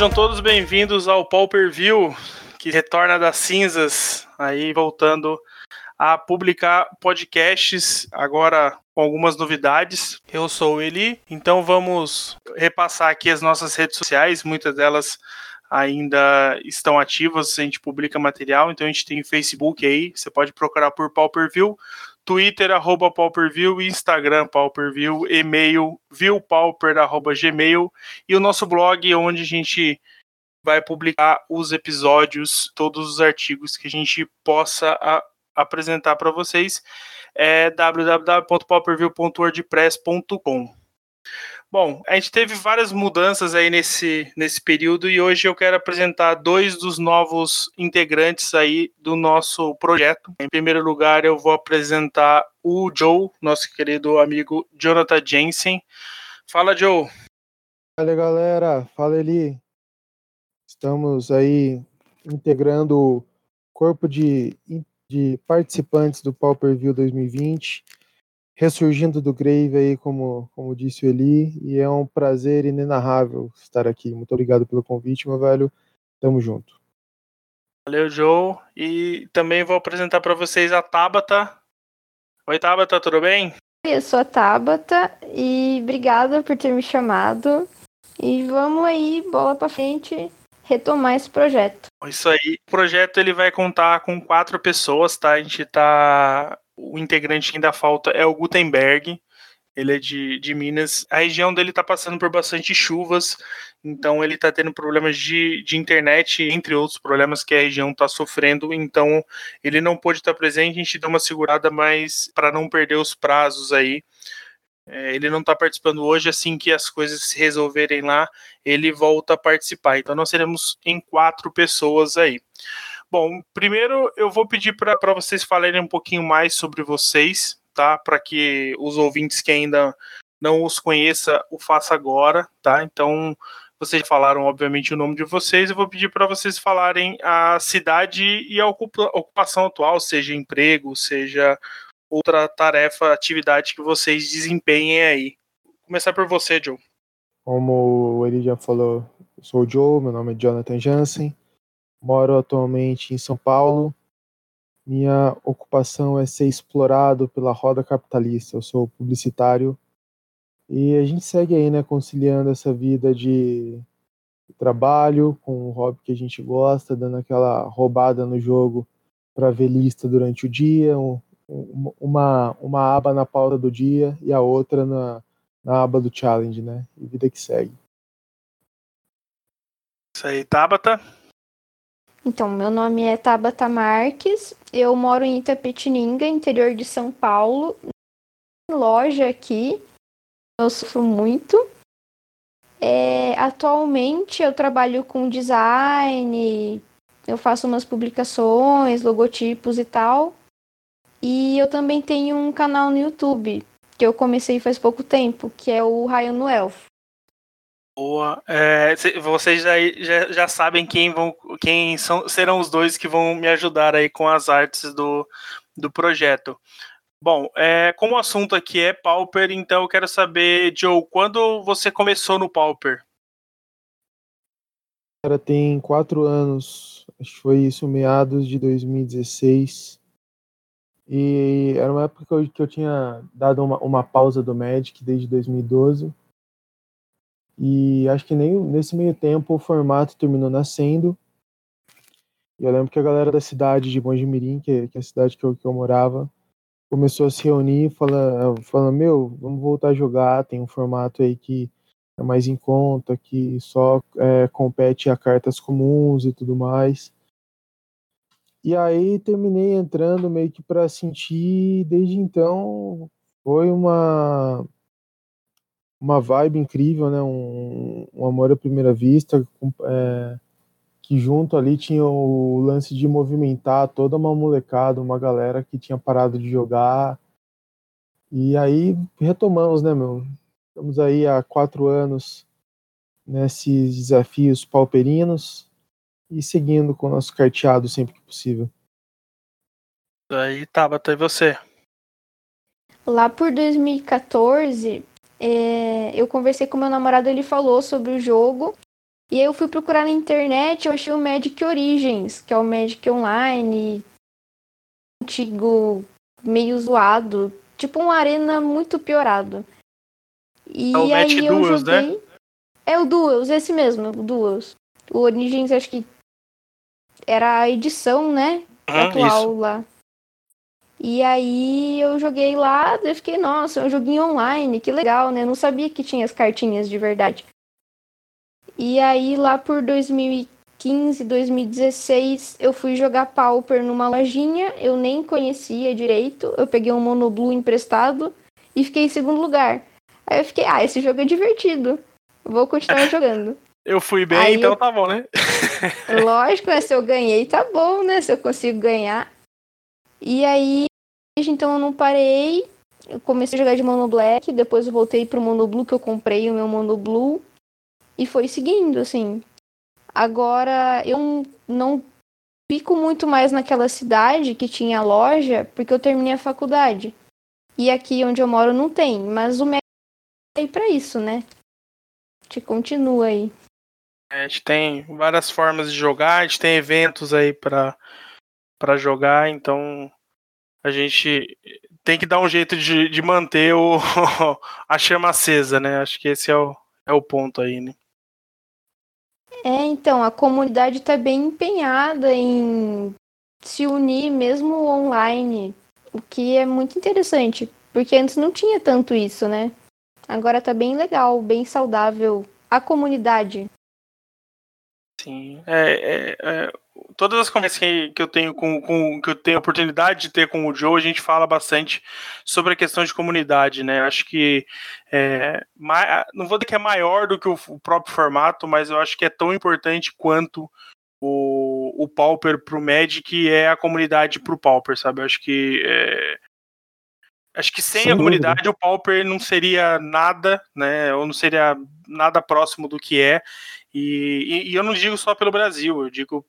Sejam todos bem-vindos ao Pauper View, que retorna das cinzas, aí voltando a publicar podcasts agora com algumas novidades. Eu sou o Eli, então vamos repassar aqui as nossas redes sociais, muitas delas ainda estão ativas, a gente publica material, então a gente tem Facebook aí, você pode procurar por Pauperview, Twitter, arroba Pauperview, Instagram, Pauperview, e-mail, viewpauper, arroba gmail, e o nosso blog, onde a gente vai publicar os episódios, todos os artigos que a gente possa a, apresentar para vocês, é www.pauperview.wordpress.com. Bom, a gente teve várias mudanças aí nesse, nesse período e hoje eu quero apresentar dois dos novos integrantes aí do nosso projeto. Em primeiro lugar, eu vou apresentar o Joe, nosso querido amigo Jonathan Jensen. Fala, Joe. Fala, galera. Fala, Eli. Estamos aí integrando o corpo de, de participantes do Pauper View 2020 ressurgindo do grave aí, como, como disse o Eli, e é um prazer inenarrável estar aqui. Muito obrigado pelo convite, meu velho. Tamo junto. Valeu, Joe. E também vou apresentar para vocês a Tabata. Oi, Tabata, tudo bem? Eu sou a Tabata e obrigada por ter me chamado. E vamos aí, bola para frente, retomar esse projeto. Isso aí. O projeto ele vai contar com quatro pessoas, tá? A gente tá o integrante que ainda falta é o Gutenberg. Ele é de, de Minas. A região dele está passando por bastante chuvas, então ele está tendo problemas de, de internet, entre outros problemas que a região está sofrendo. Então ele não pôde estar presente. A gente deu uma segurada, mas para não perder os prazos aí. É, ele não está participando hoje, assim que as coisas se resolverem lá, ele volta a participar. Então nós seremos em quatro pessoas aí. Bom, primeiro eu vou pedir para vocês falarem um pouquinho mais sobre vocês, tá? Para que os ouvintes que ainda não os conheça o faça agora, tá? Então, vocês falaram, obviamente, o nome de vocês. Eu vou pedir para vocês falarem a cidade e a ocupação atual, seja emprego, seja outra tarefa, atividade que vocês desempenhem aí. Vou começar por você, Joe. Como ele já falou, eu sou o Joe, meu nome é Jonathan Jansen. Moro atualmente em São Paulo. Minha ocupação é ser explorado pela roda capitalista. Eu sou publicitário e a gente segue aí, né, conciliando essa vida de trabalho com o hobby que a gente gosta, dando aquela roubada no jogo para ver lista durante o dia, um, uma, uma aba na pauta do dia e a outra na, na aba do challenge, né? E vida que segue. Isso aí, Tabata. Então, meu nome é Tabata Marques, eu moro em Itapetininga, interior de São Paulo. Loja aqui, eu sofro muito. É, atualmente eu trabalho com design, eu faço umas publicações, logotipos e tal. E eu também tenho um canal no YouTube, que eu comecei faz pouco tempo, que é o Raio no Elfo. Boa. É, vocês já, já, já, sabem quem vão, quem são, serão os dois que vão me ajudar aí com as artes do, do projeto. Bom, é, como o assunto aqui é Pauper, então eu quero saber, Joe, quando você começou no Pauper? Cara, tem quatro anos, acho que foi isso, meados de 2016. E era uma época que eu, que eu tinha dado uma, uma pausa do Magic desde 2012 e acho que nem nesse meio tempo o formato terminou nascendo. E eu lembro que a galera da cidade de Bongimirim, que, que é a cidade que eu, que eu morava, começou a se reunir falando, falando, meu, vamos voltar a jogar, tem um formato aí que é mais em conta, que só é, compete a cartas comuns e tudo mais. E aí terminei entrando meio que para sentir, desde então foi uma uma vibe incrível, né? Um, um amor à primeira vista, é, que junto ali tinha o lance de movimentar toda uma molecada, uma galera que tinha parado de jogar. E aí retomamos, né, meu? Estamos aí há quatro anos nesses desafios pauperinos e seguindo com o nosso carteado sempre que possível. Aí, Tabata, e você? Lá por 2014, é, eu conversei com meu namorado, ele falou sobre o jogo. E aí eu fui procurar na internet, eu achei o Magic Origins, que é o Magic Online antigo, meio zoado, tipo uma arena muito piorado. E é o aí Magic eu Duels, né? joguei... É o Duels, esse mesmo, o Duels. O Origins acho que era a edição, né? Uhum, atual isso. lá. E aí eu joguei lá, eu fiquei, nossa, é um joguinho online, que legal, né? Eu não sabia que tinha as cartinhas de verdade. E aí lá por 2015, 2016, eu fui jogar Pauper numa lojinha, eu nem conhecia direito, eu peguei um Monoblue emprestado e fiquei em segundo lugar. Aí eu fiquei, ah, esse jogo é divertido, vou continuar jogando. Eu fui bem, Aí então eu- tá bom, né? Lógico, né? Se eu ganhei, tá bom, né? Se eu consigo ganhar. E aí, então eu não parei. Eu comecei a jogar de Mono Black, depois eu voltei pro Mono Blue, que eu comprei o meu Mono Blue. E foi seguindo, assim. Agora, eu não fico muito mais naquela cidade que tinha loja, porque eu terminei a faculdade. E aqui onde eu moro não tem, mas o médico é aí isso, né? Te continua aí. A gente tem várias formas de jogar, a gente tem eventos aí pra jogar, então a gente tem que dar um jeito de, de manter o, a chama acesa, né? Acho que esse é o, é o ponto aí, né? É, então, a comunidade está bem empenhada em se unir mesmo online, o que é muito interessante, porque antes não tinha tanto isso, né? Agora tá bem legal, bem saudável a comunidade. Sim. É, é, é, todas as conversas que, que eu tenho com, com que eu tenho a oportunidade de ter com o Joe, a gente fala bastante sobre a questão de comunidade, né? Acho que é, não vou dizer que é maior do que o, o próprio formato, mas eu acho que é tão importante quanto o, o Pauper pro Magic é a comunidade pro Pauper, sabe? Eu acho que é, acho que sem, Sem a dúvida. comunidade o Pauper não seria nada, né? Ou não seria nada próximo do que é. E, e- e eu não digo só pelo Brasil, eu digo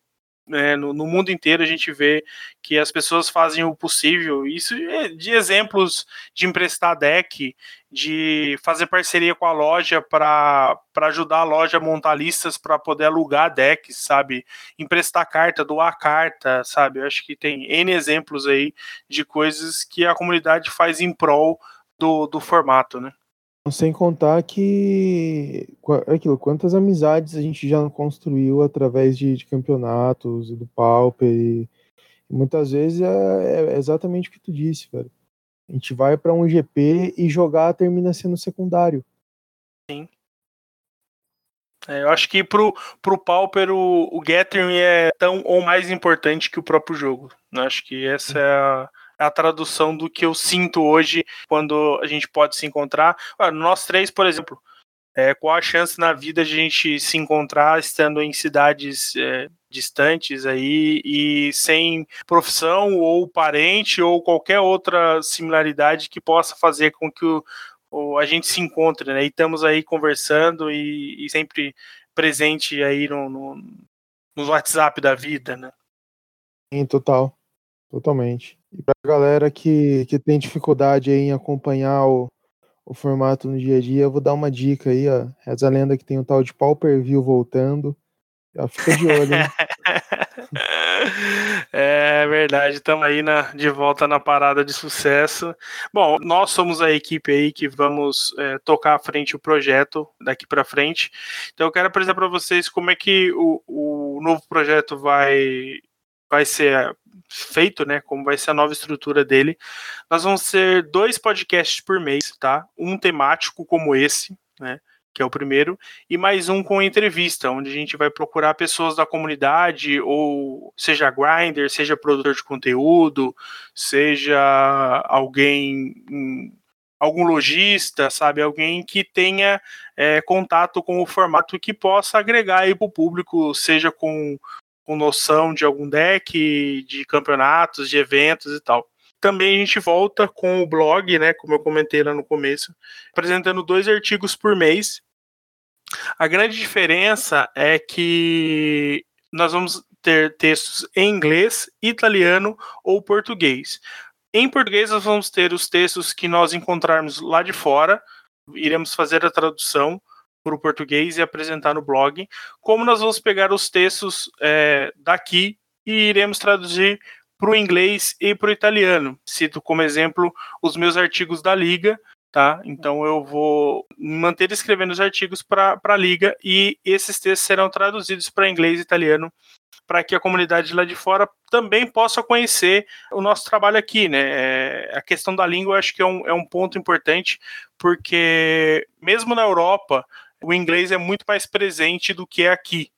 né, no, no mundo inteiro a gente vê que as pessoas fazem o possível. Isso é de exemplos de emprestar deck, de fazer parceria com a loja para ajudar a loja a montar listas para poder alugar decks, sabe? Emprestar carta, doar carta, sabe? Eu acho que tem N exemplos aí de coisas que a comunidade faz em prol do, do formato, né? Sem contar que aquilo, quantas amizades a gente já construiu através de, de campeonatos e do Pauper. E, e muitas vezes é, é exatamente o que tu disse, velho. A gente vai para um GP e jogar termina sendo secundário. É, eu acho que pro, pro Pauper o, o Gathering é tão ou mais importante que o próprio jogo. Eu acho que essa é a, a tradução do que eu sinto hoje quando a gente pode se encontrar. Ah, nós três, por exemplo, é, qual a chance na vida de a gente se encontrar estando em cidades é, distantes aí e sem profissão ou parente ou qualquer outra similaridade que possa fazer com que o, o- a gente se encontre, né? E estamos aí conversando e, e sempre presente aí no, no, no WhatsApp da vida, né? Em total. Totalmente. E pra galera que, que tem dificuldade em acompanhar o, o formato no dia a dia, eu vou dar uma dica aí, ó. Reza a lenda que tem o tal de Pau Per View voltando. Já fica de olho? É verdade, estamos aí na, de volta na parada de sucesso. Bom, nós somos a equipe aí que vamos é, tocar à frente o projeto daqui para frente. Então eu quero apresentar para vocês como é que o, o novo projeto vai, vai ser feito, né? Como vai ser a nova estrutura dele. Nós vamos ter dois podcasts por mês, tá? Um temático como esse, né? Que é o primeiro, e mais um com entrevista, onde a gente vai procurar pessoas da comunidade, ou seja grinder, seja produtor de conteúdo, seja alguém, hum, algum lojista, sabe? Alguém que tenha é, contato com o formato que possa agregar aí para o público, seja com, com noção de algum deck, de campeonatos, de eventos e tal. Também a gente volta com o blog, né? Como eu comentei lá no começo, apresentando dois artigos por mês. A grande diferença é que nós vamos ter textos em inglês, italiano ou português. Em português, nós vamos ter os textos que nós encontrarmos lá de fora, iremos fazer a tradução para o português e apresentar no blog, como nós vamos pegar os textos é, daqui e iremos traduzir para o inglês e para o italiano. Cito como exemplo os meus artigos da Liga, tá? Então eu vou manter escrevendo os artigos para a Liga e esses textos serão traduzidos para inglês e italiano para que a comunidade lá de fora também possa conhecer o nosso trabalho aqui, né? É, a questão da língua eu acho que é um, é um ponto importante, porque mesmo na Europa, o inglês é muito mais presente do que é aqui.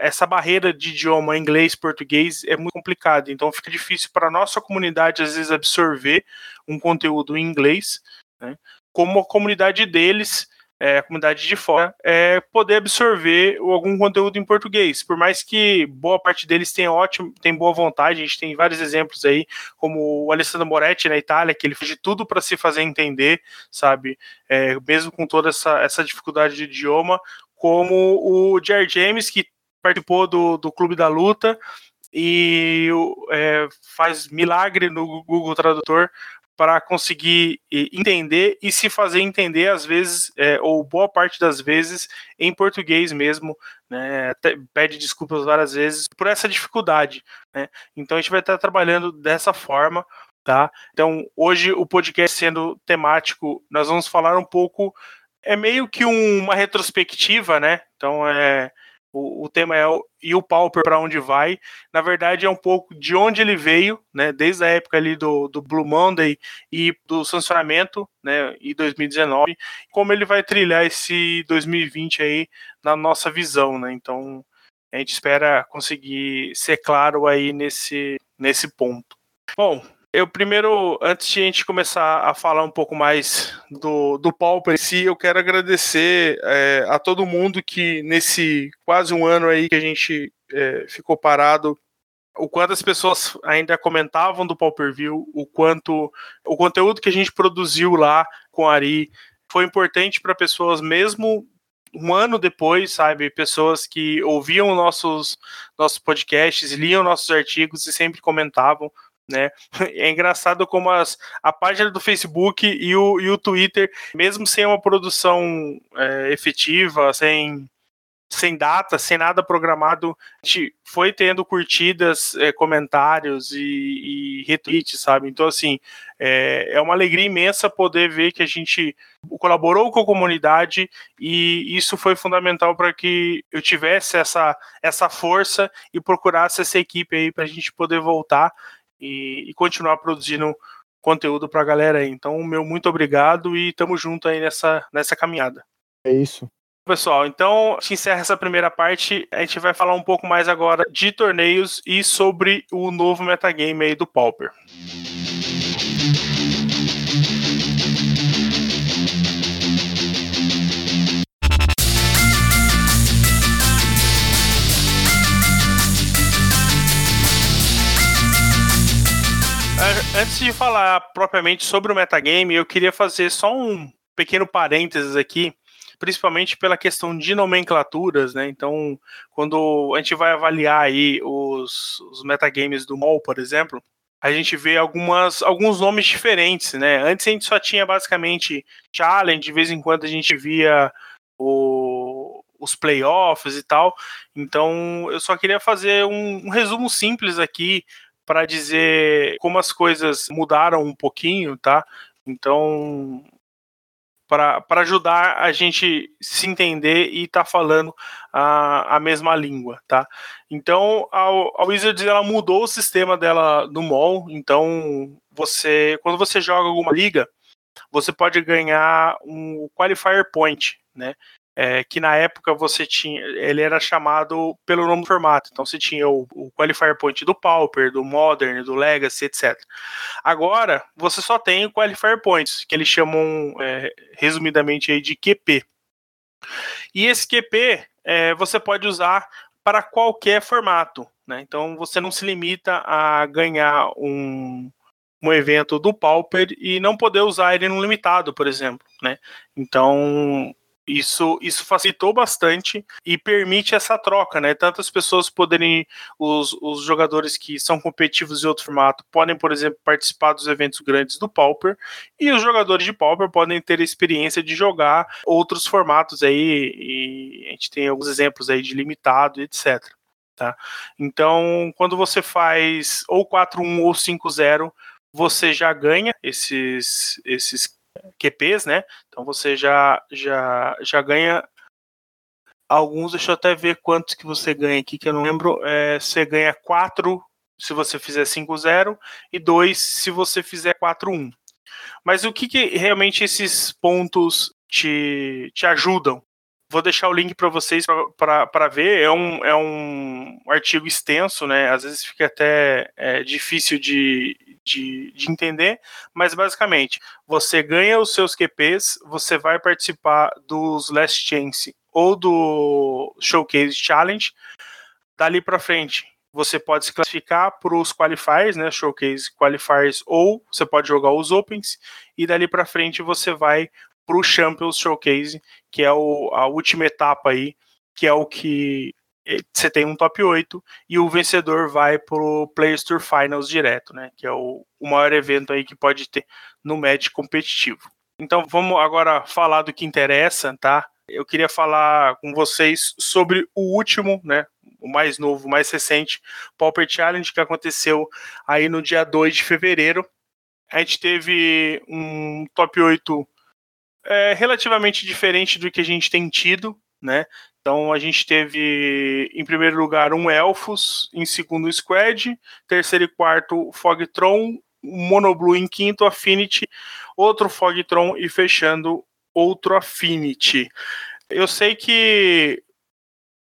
Essa barreira de idioma inglês-português é muito complicada, então fica difícil para a nossa comunidade, às vezes, absorver um conteúdo em inglês, né? como a comunidade deles é, a comunidade de fora, é, poder absorver algum conteúdo em português. Por mais que boa parte deles tenha ótimo, tem boa vontade, a gente tem vários exemplos aí, como o Alessandro Moretti na Itália, que ele fez de tudo para se fazer entender, sabe? É, mesmo com toda essa, essa dificuldade de idioma, como o Jair James, que participou do, do Clube da Luta e é, faz milagre no Google Tradutor para conseguir entender e se fazer entender, às vezes, é, ou boa parte das vezes, em português mesmo. Né? pede desculpas várias vezes por essa dificuldade. Né? Então a gente vai estar trabalhando dessa forma. Tá? Então, hoje o podcast sendo temático, nós vamos falar um pouco. É meio que um, uma retrospectiva, né? Então é o, o tema é o, e o Pauper para onde vai. Na verdade, é um pouco de onde ele veio, né? Desde a época ali do, do Blue Monday e do sancionamento, né? E 2019, como ele vai trilhar esse 2020 aí na nossa visão, né? Então a gente espera conseguir ser claro aí nesse, nesse ponto. Bom, eu primeiro, antes de a gente começar a falar um pouco mais do, do Pauper em si, eu quero agradecer é, a todo mundo que nesse quase um ano aí que a gente é, ficou parado, o quanto as pessoas ainda comentavam do Pauper View, o quanto o conteúdo que a gente produziu lá com a Ari foi importante para pessoas mesmo um ano depois, sabe, pessoas que ouviam nossos nossos podcasts, liam nossos artigos e sempre comentavam né? É engraçado como as, a página do Facebook e o, e o Twitter, mesmo sem uma produção é, efetiva, sem, sem data, sem nada programado, foi tendo curtidas, é, comentários e, e, retweets, sabe? Então, assim, é, é uma alegria imensa poder ver que a gente colaborou com a comunidade e isso foi fundamental para que eu tivesse essa, essa força e procurasse essa equipe aí para a gente poder voltar e, e continuar produzindo conteúdo para a galera aí. Então, meu muito obrigado e tamo junto aí nessa, nessa caminhada. É isso. Pessoal, então a gente encerra essa primeira parte. A gente vai falar um pouco mais agora de torneios e sobre o novo metagame aí do Pauper. Antes de falar propriamente sobre o metagame, eu queria fazer só um pequeno parênteses aqui, principalmente pela questão de nomenclaturas, né? Então, quando a gente vai avaliar aí os, os metagames do MOL, por exemplo, a gente vê algumas, alguns nomes diferentes, né? Antes a gente só tinha basicamente challenge, de vez em quando a gente via o, os playoffs e tal. Então, eu só queria fazer um, um resumo simples aqui para dizer como as coisas mudaram um pouquinho, tá? Então, para ajudar a gente se entender e estar tá falando a, a mesma língua, tá? Então, a, a Wizards ela mudou o sistema dela no mall, então você, quando você joga alguma liga, você pode ganhar um qualifier point, né? É, que na época você tinha, ele era chamado pelo nome do formato. Então você tinha o, o Qualifier Point do Pauper, do Modern, do Legacy, etc. Agora você só tem o Qualifier Points, que eles chamam é, resumidamente aí de QP. E esse QP é, você pode usar para qualquer formato. Né? Então você não se limita a ganhar um, um evento do Pauper e não poder usar ele no limitado, por exemplo. Né? Então Isso, isso facilitou bastante e permite essa troca, né? Tantas pessoas poderem, os, os jogadores que são competitivos em outro formato, podem, por exemplo, participar dos eventos grandes do Pauper, e os jogadores de Pauper podem ter a experiência de jogar outros formatos aí, e a gente tem alguns exemplos aí de limitado, etc. Tá? Então, quando você faz ou 4-1 ou 5-0, você já ganha esses, esses QPs, né? Então você já, já, já ganha alguns, deixa eu até ver quantos que você ganha aqui, que eu não lembro. É, você ganha 4 se você fizer 5-0 e 2 se você fizer 4-1. Mas o que, que realmente esses pontos te, te ajudam? Vou deixar o link para vocês para ver. É um, é um artigo extenso, né? Às vezes fica até é, difícil de, de, de entender, mas basicamente você ganha os seus QPs, você vai participar dos Last Chance ou do Showcase Challenge. Dali para frente, você pode se classificar para os qualifiers, né, showcase qualifiers, ou você pode jogar os opens e dali para frente você vai para o Champions Showcase, que é o, a última etapa aí, que é o que você tem um top 8 e o vencedor vai pro Players Tour Finals direto, né? Que é o, o maior evento aí que pode ter no match competitivo. Então vamos agora falar do que interessa, tá? Eu queria falar com vocês sobre o último, né? O mais novo, o mais recente, Pauper Challenge, que aconteceu aí no dia 2 de fevereiro. A gente teve um top 8 é, relativamente diferente do que a gente tem tido, né? Então a gente teve em primeiro lugar um Elfos, em segundo Squad, terceiro e quarto Fogtron, Monoblue em quinto Affinity, outro Fogtron e fechando outro Affinity. Eu sei que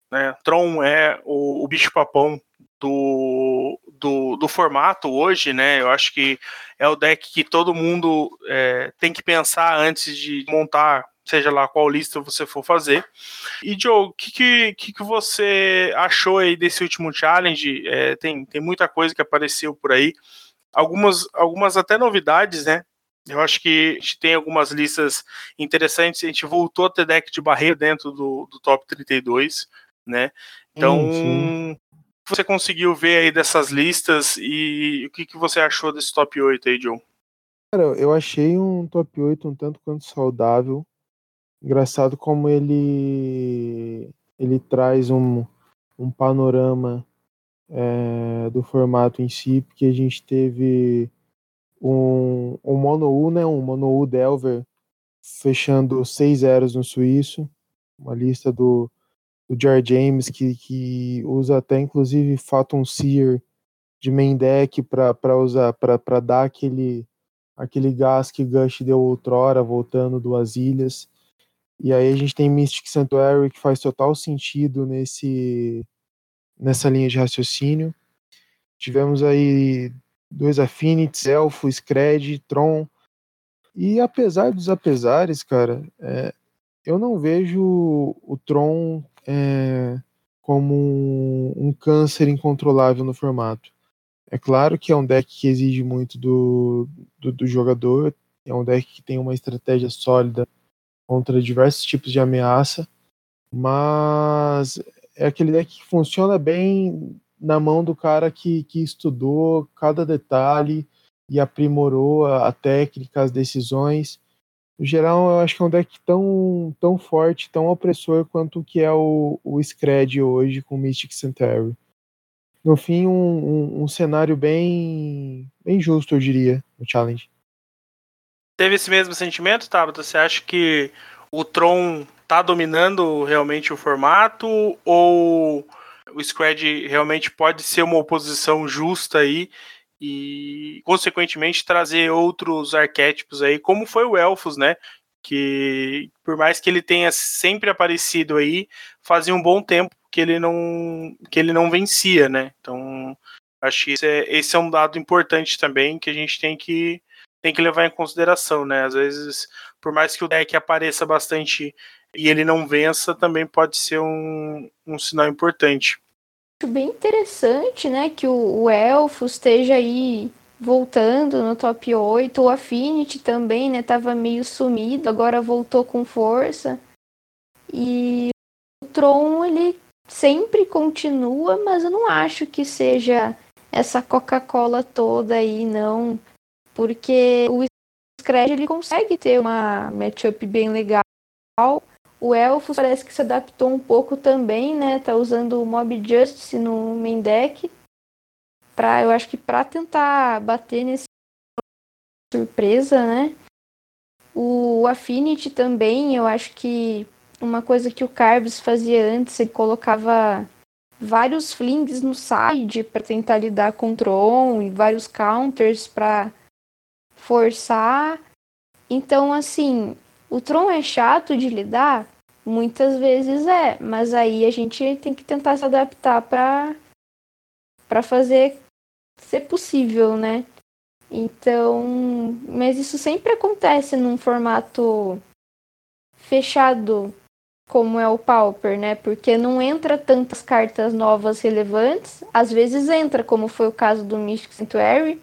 né, Tron é o, o bicho papão do, do, do, formato hoje, né? Eu acho que é o deck que todo mundo é, tem que pensar antes de montar seja lá qual lista você for fazer. E Joe, o que, que, que, você achou aí desse último challenge? É, tem, tem muita coisa que apareceu por aí, algumas, algumas até novidades, né? Eu acho que a gente tem algumas listas interessantes. A gente voltou a ter deck de barreira dentro do, do top 32, né? Então, sim, você conseguiu ver aí dessas listas e o que, que você achou desse top 8 aí, Joe? Cara, eu achei um top 8 um tanto quanto saudável. Engraçado como ele ele traz um, um panorama é, do formato em si, porque a gente teve um, um Mono U, né, um Mono U Delver fechando seis zeros no suíço, uma lista do, do Jar James que, que usa até inclusive Phantom Seer de main deck para usar para dar aquele aquele gás que Gush deu outrora voltando duas ilhas. E aí a gente tem Mystic Sanctuary que faz total sentido nesse nessa linha de raciocínio. Tivemos aí dois Affinities, Elfo, Scred, Tron. E apesar dos apesares, cara, é, eu não vejo o Tron é, como um, um, câncer incontrolável no formato. É claro que é um deck que exige muito do, do, do jogador, é um deck que tem uma estratégia sólida contra diversos tipos de ameaça, mas é aquele deck que funciona bem na mão do cara que, que estudou cada detalhe e aprimorou a, a técnica, as decisões. No geral, eu acho que é um deck tão, tão forte, tão opressor quanto o que é o, o Scred hoje com Mystic Centauri. No fim, um, um, um cenário bem, bem justo, eu diria, no Challenge teve esse mesmo sentimento, Tabata? Você acha que o Tron tá dominando realmente o formato ou o Squad realmente pode ser uma oposição justa aí e consequentemente trazer outros arquétipos aí, como foi o Elfos, né? Que por mais que ele tenha sempre aparecido aí, fazia um bom tempo que ele não que ele não vencia, né? Então acho que esse é, esse é um dado importante também que a gente tem que tem que levar em consideração, né? Às vezes, por mais que o deck apareça bastante e ele não vença, também pode ser um, um sinal importante. Bem interessante, né? Que o, o Elfo esteja aí voltando no top 8. O Affinity também, né? Tava meio sumido, agora voltou com força. E o Tron, ele sempre continua, mas eu não acho que seja essa Coca-Cola toda aí, não. Porque o Scred ele consegue ter uma matchup bem legal. O Elfos parece que se adaptou um pouco também, né? Tá usando o Mob Justice no main deck. Pra, eu acho que para tentar bater nesse surpresa, né? O Affinity também, eu acho que uma coisa que o Carbs fazia antes, ele colocava vários flings no side para tentar lidar com o Tron e vários counters para forçar. Então, assim, o Tron é chato de lidar? Muitas vezes é, mas aí a gente tem que tentar se adaptar para para fazer ser possível, né? Então, mas isso sempre acontece num formato fechado como é o Pauper, né? Porque não entra tantas cartas novas relevantes. Às vezes entra, como foi o caso do Mystic Sanctuary,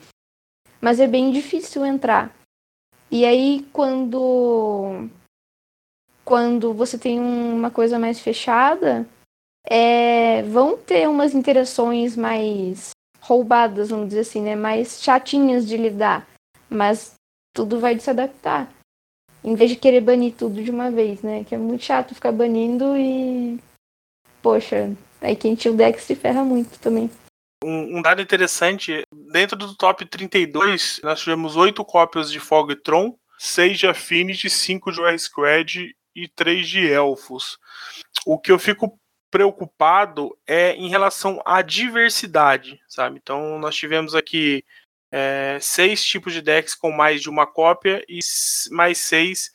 mas é bem difícil entrar. E aí quando quando você tem uma coisa mais fechada, é, vão ter umas interações mais roubadas, vamos dizer assim, né? Mais chatinhas de lidar. Mas tudo vai se adaptar. Em vez de querer banir tudo de uma vez, né? Que é muito chato ficar banindo e. Poxa, aí quem tinha o deck se ferra muito também. Um, um, dado interessante, dentro do top 32, nós tivemos 8 cópias de Fog Tron, 6 de Affinity, 5 de War Squad e 3 de Elfos. O que eu fico preocupado é em relação à diversidade, sabe? Então nós tivemos aqui é, seis tipos de decks com mais de uma cópia e mais seis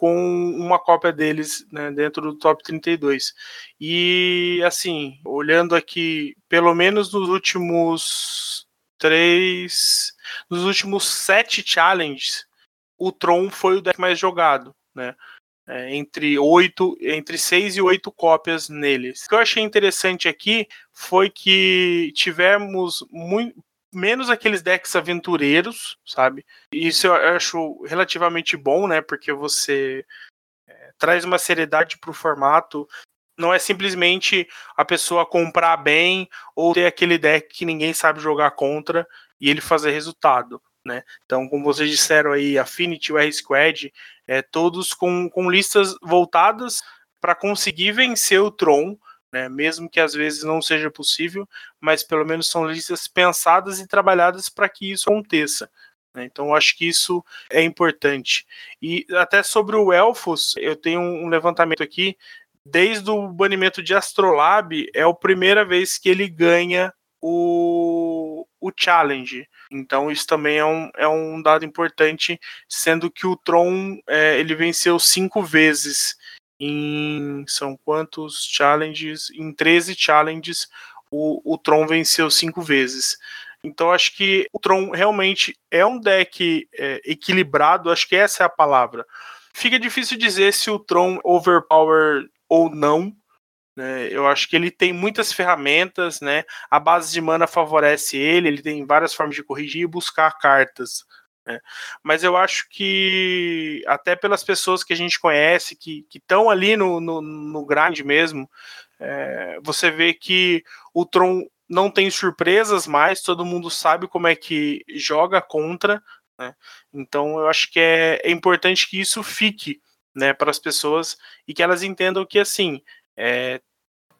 com uma cópia deles né, dentro do top 32. E assim, olhando aqui, pelo menos nos últimos três, nos últimos sete challenges, o Tron foi o deck mais jogado, né? é, entre oito, entre seis e oito cópias neles. O que eu achei interessante aqui foi que tivemos muito, menos aqueles decks aventureiros, sabe? Isso eu acho relativamente bom, né? Porque você é, traz uma seriedade para o formato. Não é simplesmente a pessoa comprar bem ou ter aquele deck que ninguém sabe jogar contra e ele fazer resultado. Né? Então, como vocês disseram aí, Affinity, o R-Squad, é, todos com, com listas voltadas para conseguir vencer o Tron, né? mesmo que às vezes não seja possível, mas pelo menos são listas pensadas e trabalhadas para que isso aconteça. Né? Então, acho que isso é importante. E até sobre o Elfos, eu tenho um levantamento aqui. Desde o banimento de Astrolabe, é a primeira vez que ele ganha o, o challenge. Então isso também é um, é um dado importante, sendo que o Tron é, ele venceu cinco vezes em são quantos challenges? Em 13 challenges o, o Tron venceu cinco vezes. Então acho que o Tron realmente é um deck é, equilibrado, acho que essa é a palavra. Fica difícil dizer se o Tron overpower ou não, né? Eu acho que ele tem muitas ferramentas, né? A base de mana favorece ele, ele tem várias formas de corrigir e buscar cartas. Né? Mas eu acho que até pelas pessoas que a gente conhece, que estão ali no, no, no grind mesmo, é, você vê que o Tron não tem surpresas mais, todo mundo sabe como é que joga contra. Né? Então eu acho que é, é importante que isso fique né, para as pessoas e que elas entendam que assim é,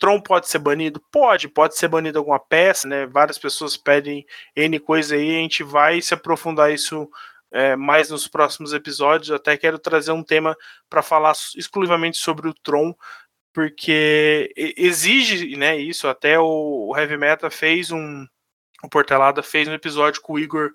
Tron pode ser banido? Pode, pode ser banido alguma peça, né? Várias pessoas pedem N coisa aí, a gente vai se aprofundar isso é, mais nos próximos episódios. até quero trazer um tema para falar exclusivamente sobre o Tron, porque exige né, isso. Até o Heavy Meta fez um. O Portelada fez um episódio com o Igor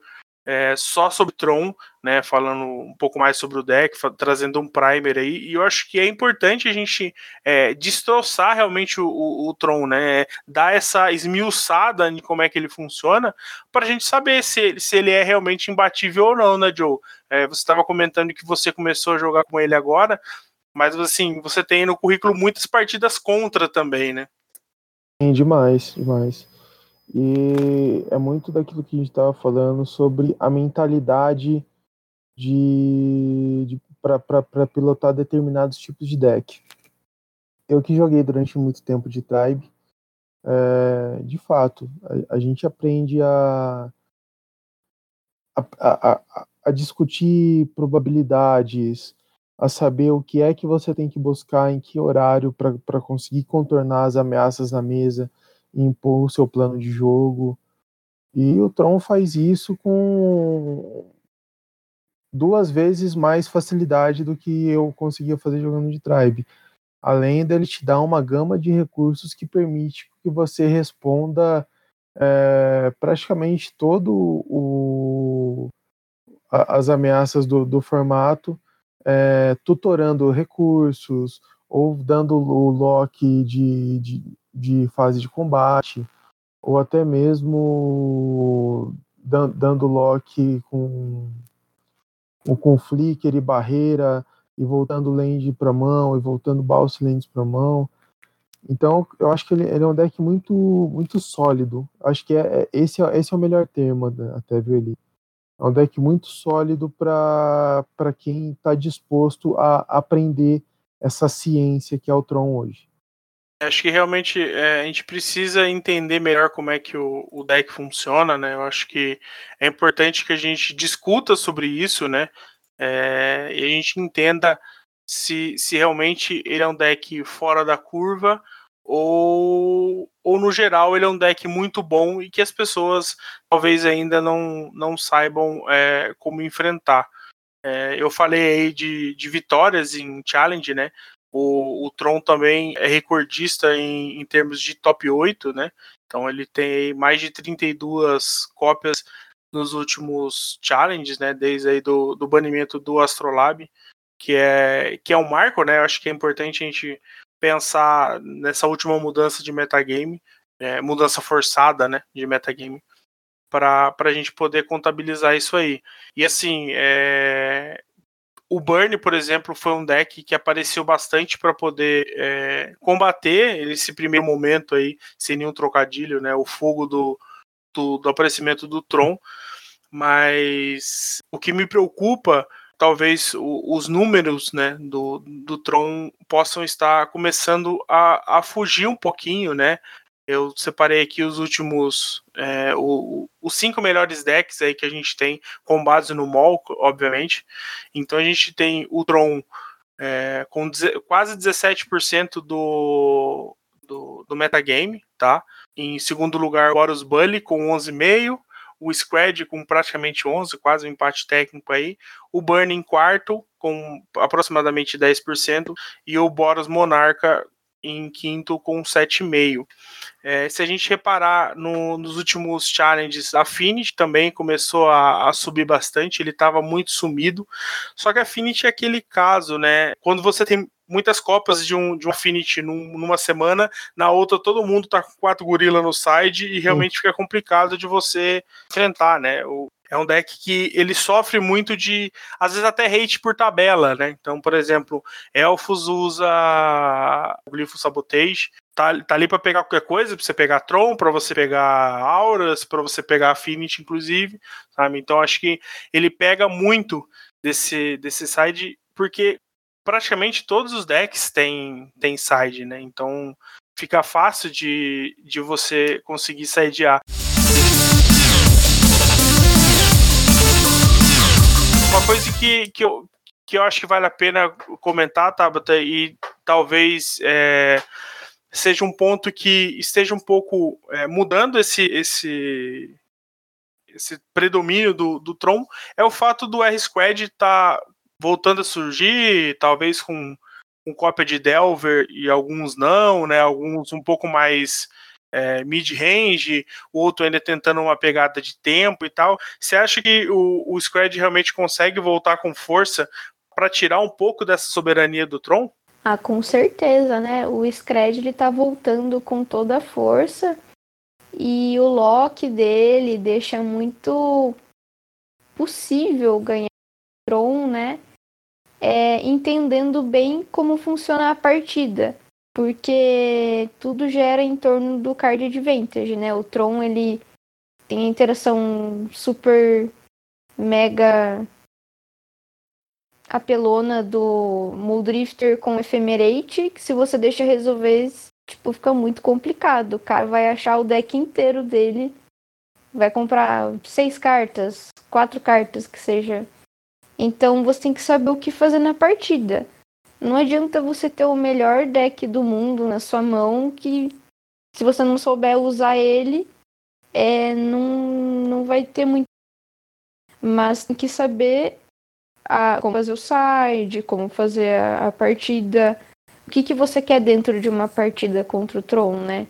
é, só sobre Tron, né, falando um pouco mais sobre o deck, trazendo um primer aí, e eu acho que é importante a gente é, destroçar realmente o, o, o, Tron, né, dar essa esmiuçada em como é que ele funciona, para a gente saber se ele, se ele é realmente imbatível ou não, né, Joe? É, você estava comentando que você começou a jogar com ele agora, mas assim, você tem no currículo muitas partidas contra também, né? Sim, demais, demais. E é muito daquilo que a gente estava falando sobre a mentalidade de, de para pilotar determinados tipos de deck. eu que joguei durante muito tempo de Tribe, é, de fato, a, a, gente aprende a, a, a, a discutir probabilidades, a saber o que é que você tem que buscar, em que horário para conseguir contornar as ameaças na mesa impor o seu plano de jogo. E o Tron faz isso com duas vezes mais facilidade do que eu conseguia fazer jogando de Tribe. Além dele te dar uma gama de recursos que permite que você responda é, praticamente todo o as ameaças do, do formato é, tutorando recursos ou dando o lock de, de, de, fase de combate, ou até mesmo dando lock com, com flicker e barreira, e voltando land para mão, e voltando bounce lands para mão. Então, eu acho que ele, ele, é um deck muito muito sólido. Acho que é, é esse, é, esse é o melhor termo até, viu, Eli? É um deck muito sólido para quem está disposto a aprender essa ciência que é o Tron hoje. Acho que realmente é, a gente precisa entender melhor como é que o, o, deck funciona, né? Eu acho que é importante que a gente discuta sobre isso, né? É, e a gente entenda se, se realmente ele é um deck fora da curva ou, ou no geral ele é um deck muito bom e que as pessoas talvez ainda não, não saibam é, como enfrentar. É, eu falei aí de, de vitórias em challenge, né? O, o Tron também é recordista em, em termos de top 8, né? Então ele tem mais de 32 cópias nos últimos challenges, né? Desde aí do, do banimento do Astrolabe, que é, que é um marco, né? Eu acho que é importante a gente pensar nessa última mudança de metagame, é, mudança forçada né, de metagame, para a gente poder contabilizar isso aí. E assim, é, o Burn, por exemplo, foi um deck que apareceu bastante para poder é, combater esse primeiro momento aí, sem nenhum trocadilho, né? O fogo do, do, do aparecimento do Tron. Mas o que me preocupa talvez os números né, do, do Tron possam estar começando a, a fugir um pouquinho, né? Eu separei aqui os últimos, é, o, os cinco melhores decks aí que a gente tem com base no MOL, obviamente. Então a gente tem o Tron é, com quase 17% do, do, do metagame, tá? Em segundo lugar, o Horus Bully com 11,5% o Squad com praticamente 11, quase um empate técnico aí, o Burn em quarto com aproximadamente 10% e o Boros Monarca em quinto com 7,5. É, se a gente reparar no, nos últimos challenges, a Affinity também começou a, a subir bastante, ele estava muito sumido. Só que a Affinity é aquele caso, né? Quando você tem muitas copas de um, de um Affinity num, numa semana, na outra todo mundo tá com quatro gorila no side e realmente fica complicado de você enfrentar, né? O, é um deck que ele sofre muito de, às vezes até hate por tabela, né? Então, por exemplo, Elfos usa o Glifo Sabotage, tá, tá ali para pegar qualquer coisa, para você pegar Tron, para você pegar Auras, para você pegar Affinity, inclusive, sabe? Então, acho que ele pega muito desse, desse side, porque praticamente todos os decks têm, têm side, né? Então fica fácil de, de você conseguir sidear. Uma coisa que, que, eu, que eu acho que vale a pena comentar, Tabata, e talvez é, seja um ponto que esteja um pouco é, mudando esse, esse, esse predomínio do, do Tron, é o fato do R-Squad estar tá voltando a surgir, talvez com, com cópia de Delver e alguns não, né? Alguns um pouco mais é, mid-range, o outro ainda tentando uma pegada de tempo e tal. Você acha que o, o Squad realmente consegue voltar com força para tirar um pouco dessa soberania do Tron? Ah, com certeza, né? O Scred ele tá voltando com toda a força e o lock dele deixa muito possível ganhar Tron, né? É, entendendo bem como funciona a partida. Porque tudo gera em torno do card advantage, né? O Tron, ele tem a interação super mega apelona do Muldrifter com Ephemerate, que se você deixa resolver, tipo, fica muito complicado. O cara vai achar o deck inteiro dele, vai comprar seis cartas, quatro cartas que seja. Então você tem que saber o que fazer na partida. Não adianta você ter o melhor deck do mundo na sua mão que se você não souber usar ele, é, não, não vai ter muito. Mas tem que saber a, como fazer o side, como fazer a, a partida. O que, que você quer dentro de uma partida contra o Tron, né?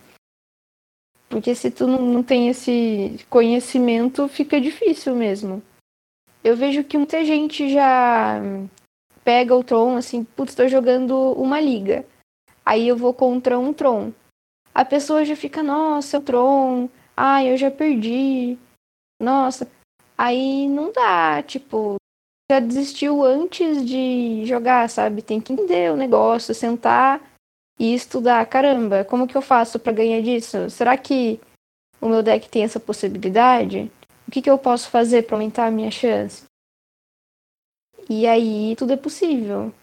Porque se tu não, não tem esse conhecimento, fica difícil mesmo. Eu vejo que muita gente já pega o Tron assim, putz, tô jogando uma liga. Aí eu vou contra um Tron. A pessoa já fica, nossa, o Tron, ai, eu já perdi. Nossa. Aí não dá, tipo, já desistiu antes de jogar, sabe? Tem que entender o negócio, sentar e estudar. Caramba, como que eu faço para ganhar disso? Será que o meu deck tem essa possibilidade? O que, que eu posso fazer para aumentar a minha chance? E aí tudo é possível.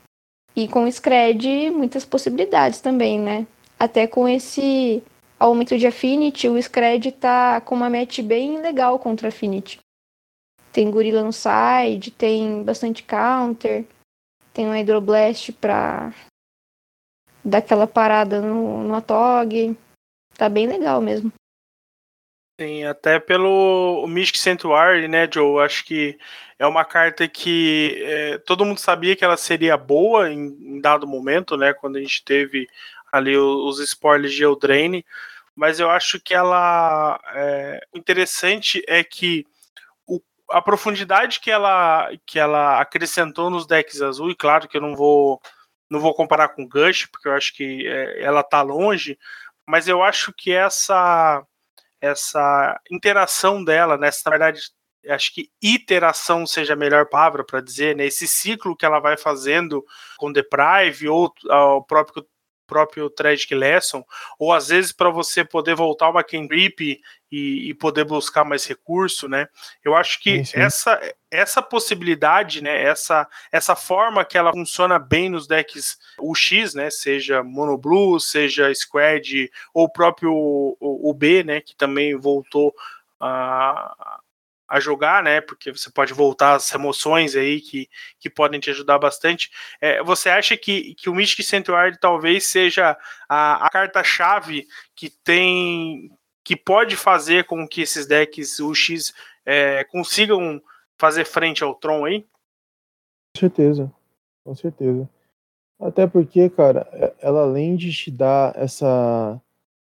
E com o Scred, muitas possibilidades também, né? Até com esse aumento de Affinity, o Scred tá com uma match bem legal contra Affinity. Tem Gorilla no side, tem bastante counter, tem um Hydroblast pra dar aquela parada no, no Atog. Tá bem legal mesmo. Sim, até pelo Mystic Sanctuary, né, Joe? Acho que é uma carta que é, todo mundo sabia que ela seria boa em, em, dado momento, né? Quando a gente teve ali os, os spoilers de Eldraine. Mas eu acho que ela. É, interessante é que o, a profundidade que ela, que ela acrescentou nos decks azul, e claro que eu não vou. Não vou comparar com Gush, porque eu acho que é, ela tá longe, mas eu acho que essa essa interação dela, né? na verdade, acho que iteração seja a melhor palavra para dizer, né? Esse ciclo que ela vai fazendo com Deprive ou o próprio próprio Tragic Lesson, ou às vezes para você poder voltar uma Kendrip e, e, poder buscar mais recurso, né? Eu acho que sim, sim. essa essa possibilidade, né? Essa essa forma que ela funciona bem nos decks UX, né? Seja Mono Blue, seja Squad ou próprio o, B, né? Que também voltou a a jogar, né? Porque você pode voltar as emoções aí que, que podem te ajudar bastante. É, você acha que, que o Mystic Sanctuary talvez seja a, a carta-chave que tem que pode fazer com que esses decks UX é, consigam fazer frente ao Tron aí? Com certeza, com certeza. Até porque, cara, é, ela além de te dar essa,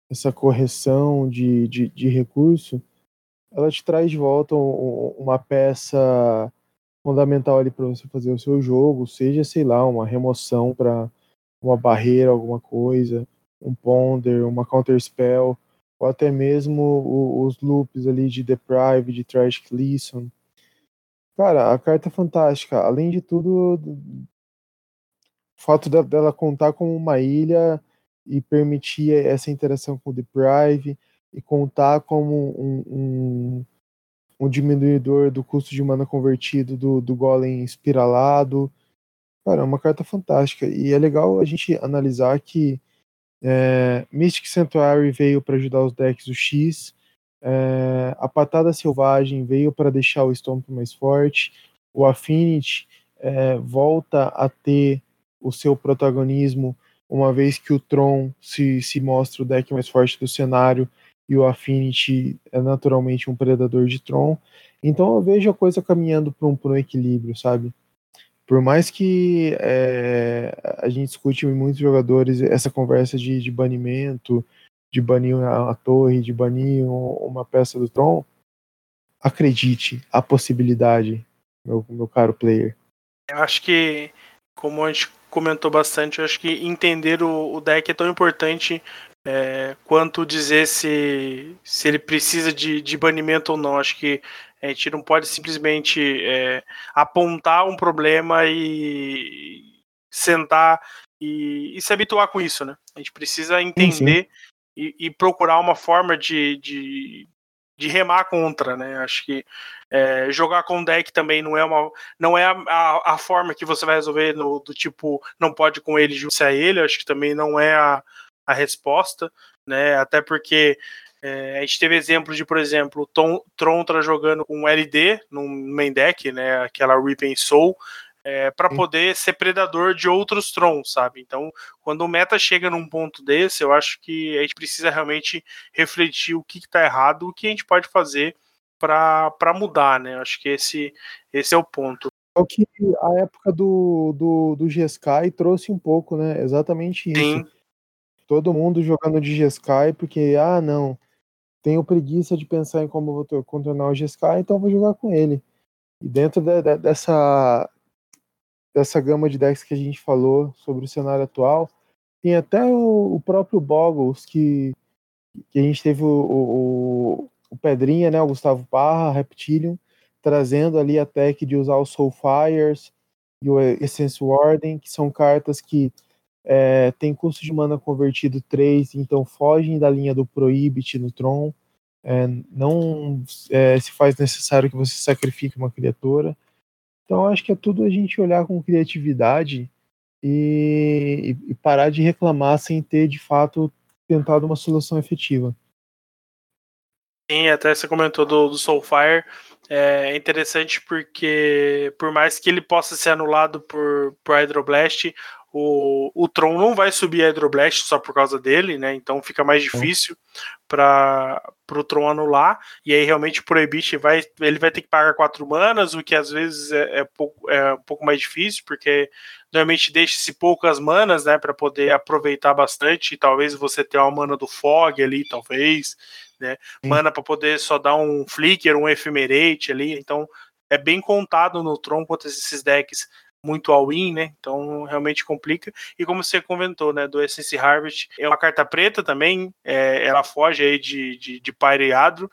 essa correção de, de, de recurso, ela te traz de volta uma peça fundamental ali para você fazer o seu jogo, seja, sei lá, uma remoção para uma barreira, alguma coisa, um ponder, uma counter spell, ou até mesmo os loops ali de Deprive, de Trash Listen. Cara, a carta é fantástica. Além de tudo, o fato dela contar com uma ilha e permitir essa interação com o Deprive, e contar como um, um, um diminuidor do custo de mana convertido do, do Golem espiralado. Cara, é uma carta fantástica. E é legal a gente analisar que é, Mystic Sanctuary veio para ajudar os decks do X, é, a Patada Selvagem veio para deixar o Stomp mais forte, o Affinity é, volta a ter o seu protagonismo, uma vez que o Tron se, se mostra o deck mais forte do cenário e o Affinity é naturalmente um predador de Tron. Então eu vejo a coisa caminhando para um, um equilíbrio, sabe? Por mais que é, a gente escute em muitos jogadores essa conversa de, de banimento, de banir a, a, torre, de banir uma peça do Tron, acredite, a possibilidade, meu, meu caro player. Eu acho que, como a gente comentou bastante, eu acho que entender o, o deck é tão importante é, quanto dizer se, se ele precisa de, de banimento ou não. Acho que a gente não pode simplesmente é, apontar um problema e sentar e, e, se habituar com isso, né? A gente precisa entender sim, sim. E, e, procurar uma forma de, de, de remar contra, né? Acho que é, jogar com deck também não é uma não é a, a, a, forma que você vai resolver no, do tipo não pode com ele junto a ele. Acho que também não é a, a resposta, né? Até porque é, a gente teve exemplo de, por exemplo, o Tron tá jogando com LD no main deck, né? Aquela Rip Soul é, para poder ser predador de outros Trons, sabe? Então, quando o meta chega num ponto desse, eu acho que a gente precisa realmente refletir o que está errado, o que a gente pode fazer para mudar, né? Acho que esse, esse é o ponto. É o que a época do, do, do G-Sky trouxe um pouco, né? Exatamente isso. Sim. Todo mundo jogando de G-Sky, porque, ah, não, tenho preguiça de pensar em como vou contornar o G-Sky, então vou jogar com ele. E dentro de, de, dessa, dessa gama de decks que a gente falou sobre o cenário atual, tem até o, o próprio Boggles, que, que a gente teve o, o, o, Pedrinha, né, o Gustavo Parra, Reptilium, trazendo ali a tech de usar os Soulfires e o Essence Warden, que são cartas que é, tem custo de mana convertido 3, então fogem da linha do Prohibit no Tron. É, não é, se faz necessário que você sacrifique uma criatura. Então acho que é tudo a gente olhar com criatividade e, e parar de reclamar sem ter de fato tentado uma solução efetiva. Sim, até você comentou do, do Soulfire. É interessante porque, por mais que ele possa ser anulado por, por Hydroblast, o, o Tron não vai subir a Hydroblast só por causa dele, né? Então fica mais difícil para o Tron anular. E aí realmente o Prohibit vai, ele vai ter que pagar quatro manas, o que às vezes é, é, pouco, é um pouco mais difícil, porque normalmente deixa-se poucas manas, né? Para poder aproveitar bastante. E talvez você tenha uma mana do Fog ali, talvez, né? Mana para poder só dar um Flicker, um Ephemerate ali. Então é bem contado no Tron quanto esses decks muito all-in, né? Então realmente complica. E como você comentou, né? Do Essence Harvest, é uma carta preta também, é, ela foge aí de, de, de Pyre e Adro,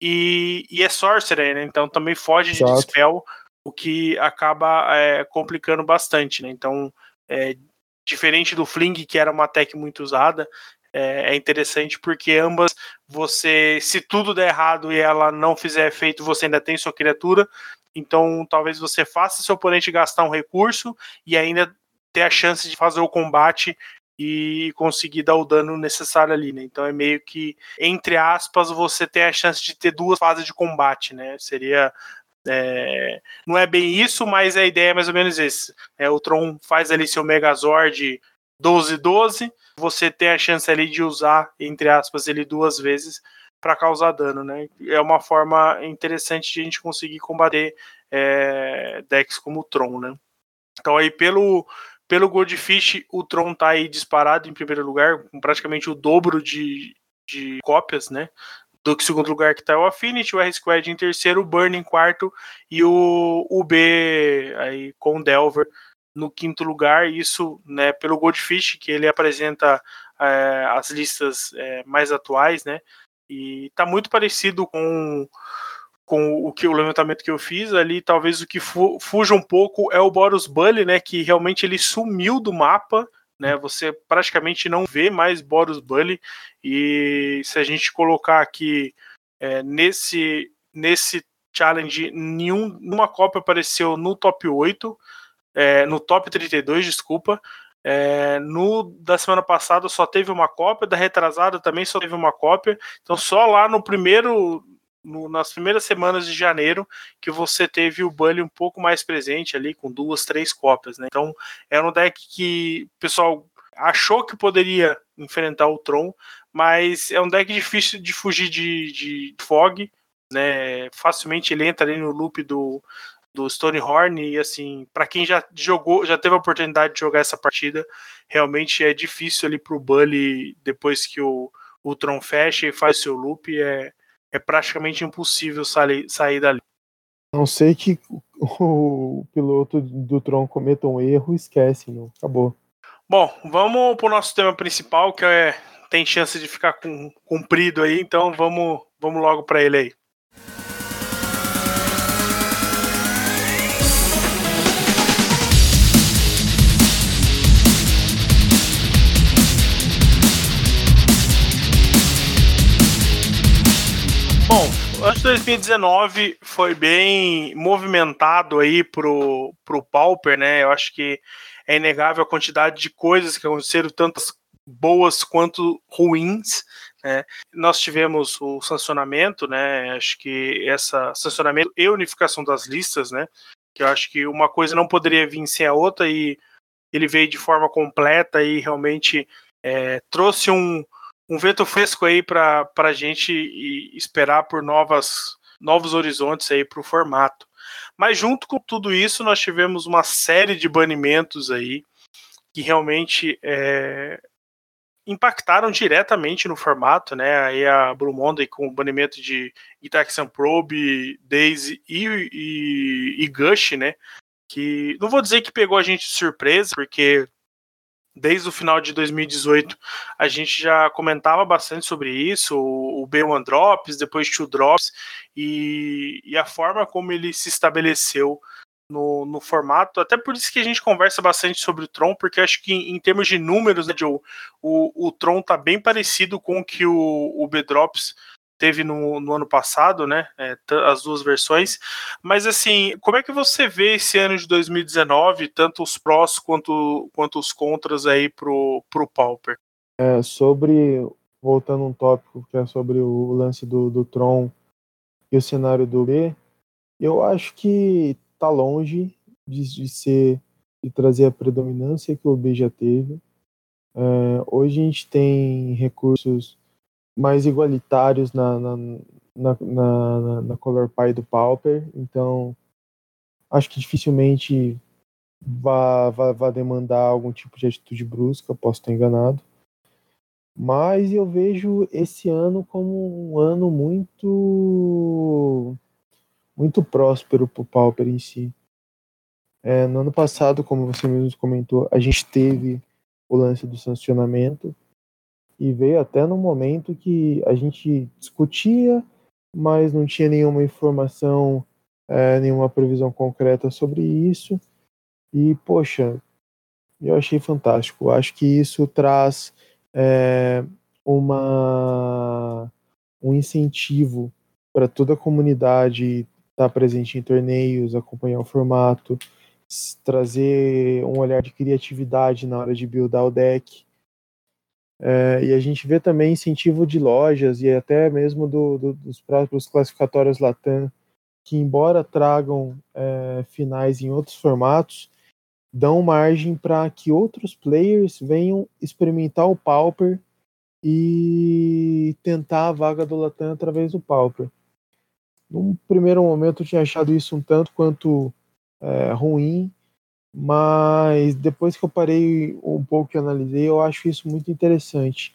e, e é Sorcerer, né? Então também foge Exato. de Dispel, o que acaba é, complicando bastante, né? Então, é, diferente do Fling, que era uma tech muito usada, é, é, interessante porque ambas você, se tudo der errado e ela não fizer efeito, você ainda tem sua criatura, então, talvez você faça seu oponente gastar um recurso e ainda ter a chance de fazer o combate e conseguir dar o dano necessário ali, né? Então é meio que, entre aspas, você tem a chance de ter duas fases de combate, né? Seria. É, não é bem isso, mas a ideia é mais ou menos esse. É, o Tron faz ali seu Megazord 12-12, você tem a chance ali de usar, entre aspas, ele duas vezes para causar dano, né? É uma forma interessante de a gente conseguir combater é, decks como o Tron, né? Então aí pelo pelo Goldfish, o Tron tá aí disparado em primeiro lugar, com praticamente o dobro de, de cópias, né? Do que segundo lugar que tá o Affinity, o R-Squad em terceiro, o Burn em quarto e o UB aí com o Delver no quinto lugar, isso né, pelo Goldfish, que ele apresenta é, as listas é, mais atuais, né? E tá muito parecido com, com o que o levantamento que eu fiz ali. Talvez o que fu fuja um pouco é o Boros Bully, né? Que realmente ele sumiu do mapa. Né, você praticamente não vê mais Boros Bully. E se a gente colocar aqui é, nesse, nesse challenge, nenhum, nenhuma cópia apareceu no top 8, é, no top 32, desculpa. É, no da semana passada só teve uma cópia, da retrasada também só teve uma cópia. Então só lá no primeiro, no, nas primeiras semanas de janeiro que você teve o Bully um pouco mais presente ali com duas, três cópias. Né? Então era um deck que o pessoal achou que poderia enfrentar o Tron, mas é um deck difícil de fugir de, de fog. Né, facilmente ele entra ali no loop do, do Stonehorn e assim, para quem já jogou, já teve a oportunidade de jogar essa partida, realmente é difícil ali pro Bully depois que o, o Tron fecha e faz seu loop, é, é praticamente impossível sair, sair dali. Não sei que o piloto do Tron cometa um erro, esquece, não. Acabou. Bom, vamos pro nosso tema principal, que é tem chance de ficar com, cumprido aí, então vamos, vamos logo para ele aí. Bom, 2019 foi bem movimentado aí pro, pro Pauper, né? Eu acho que é inegável a quantidade de coisas que aconteceram, tantas boas quanto ruins. Né? Nós tivemos o sancionamento, né? Acho que essa sancionamento e unificação das listas, né? Que eu acho que uma coisa não poderia vir sem a outra e ele veio de forma completa e realmente é, trouxe um, um vento fresco aí para a gente esperar por novas, novos horizontes aí para o formato. Mas junto com tudo isso, nós tivemos uma série de banimentos aí que realmente é, impactaram diretamente no formato, né? Aí a Blue Monday com o banimento de Itaxian Probe, Daisy e, e, e Gush, né? Que não vou dizer que pegou a gente de surpresa, porque desde o final de 2018 a gente já comentava bastante sobre isso, o, B1 Drops, depois Two Drops, e, e a forma como ele se estabeleceu no, no, formato. Até por isso que a gente conversa bastante sobre o Tron, porque acho que em, em termos de números, né, Joe, o, o Tron tá bem parecido com o que o, o B-Drops teve no, no, ano passado, né? É, as duas versões. Mas assim, como é que você vê esse ano de 2019, tanto os prós quanto, quanto os contras aí pro, pro Pauper? É, sobre, voltando um tópico que é sobre o lance do, do Tron e o cenário do B, eu acho que tá longe de, de ser de trazer a predominância que o B já teve. É, hoje a gente tem recursos mais igualitários na, na, na, na, na Color Pie do Pauper, então acho que dificilmente vá demandar algum tipo de atitude brusca, posso estar enganado. Mas eu vejo esse ano como um ano muito muito próspero para o Pauper em si. É, no ano passado, como você mesmo comentou, a gente teve o lance do sancionamento e veio até no momento que a gente discutia, mas não tinha nenhuma informação, é, nenhuma previsão concreta sobre isso. E, poxa, eu achei fantástico. Acho que isso traz é, uma, um incentivo para toda a comunidade estar presente em torneios, acompanhar o formato, trazer um olhar de criatividade na hora de buildar o deck. É, e a gente vê também incentivo de lojas e até mesmo do, do, dos próprios classificatórios Latam, que embora tragam é, finais em outros formatos, dão margem para que outros players venham experimentar o Pauper e tentar a vaga do Latam através do Pauper. Num primeiro momento eu tinha achado isso um tanto quanto é, ruim, mas depois que eu parei um pouco e analisei, eu acho isso muito interessante.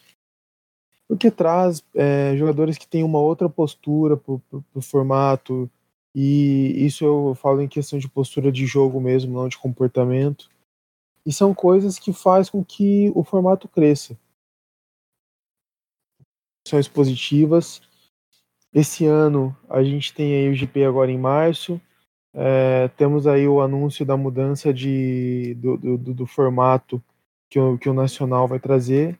Porque traz é, jogadores que têm uma outra postura para o formato, e isso eu falo em questão de postura de jogo mesmo, não de comportamento. E são coisas que faz com que o formato cresça. Ações positivas esse ano a gente tem aí o GP agora em março. É, temos aí o anúncio da mudança de, do, do, do formato que o, que o Nacional vai trazer.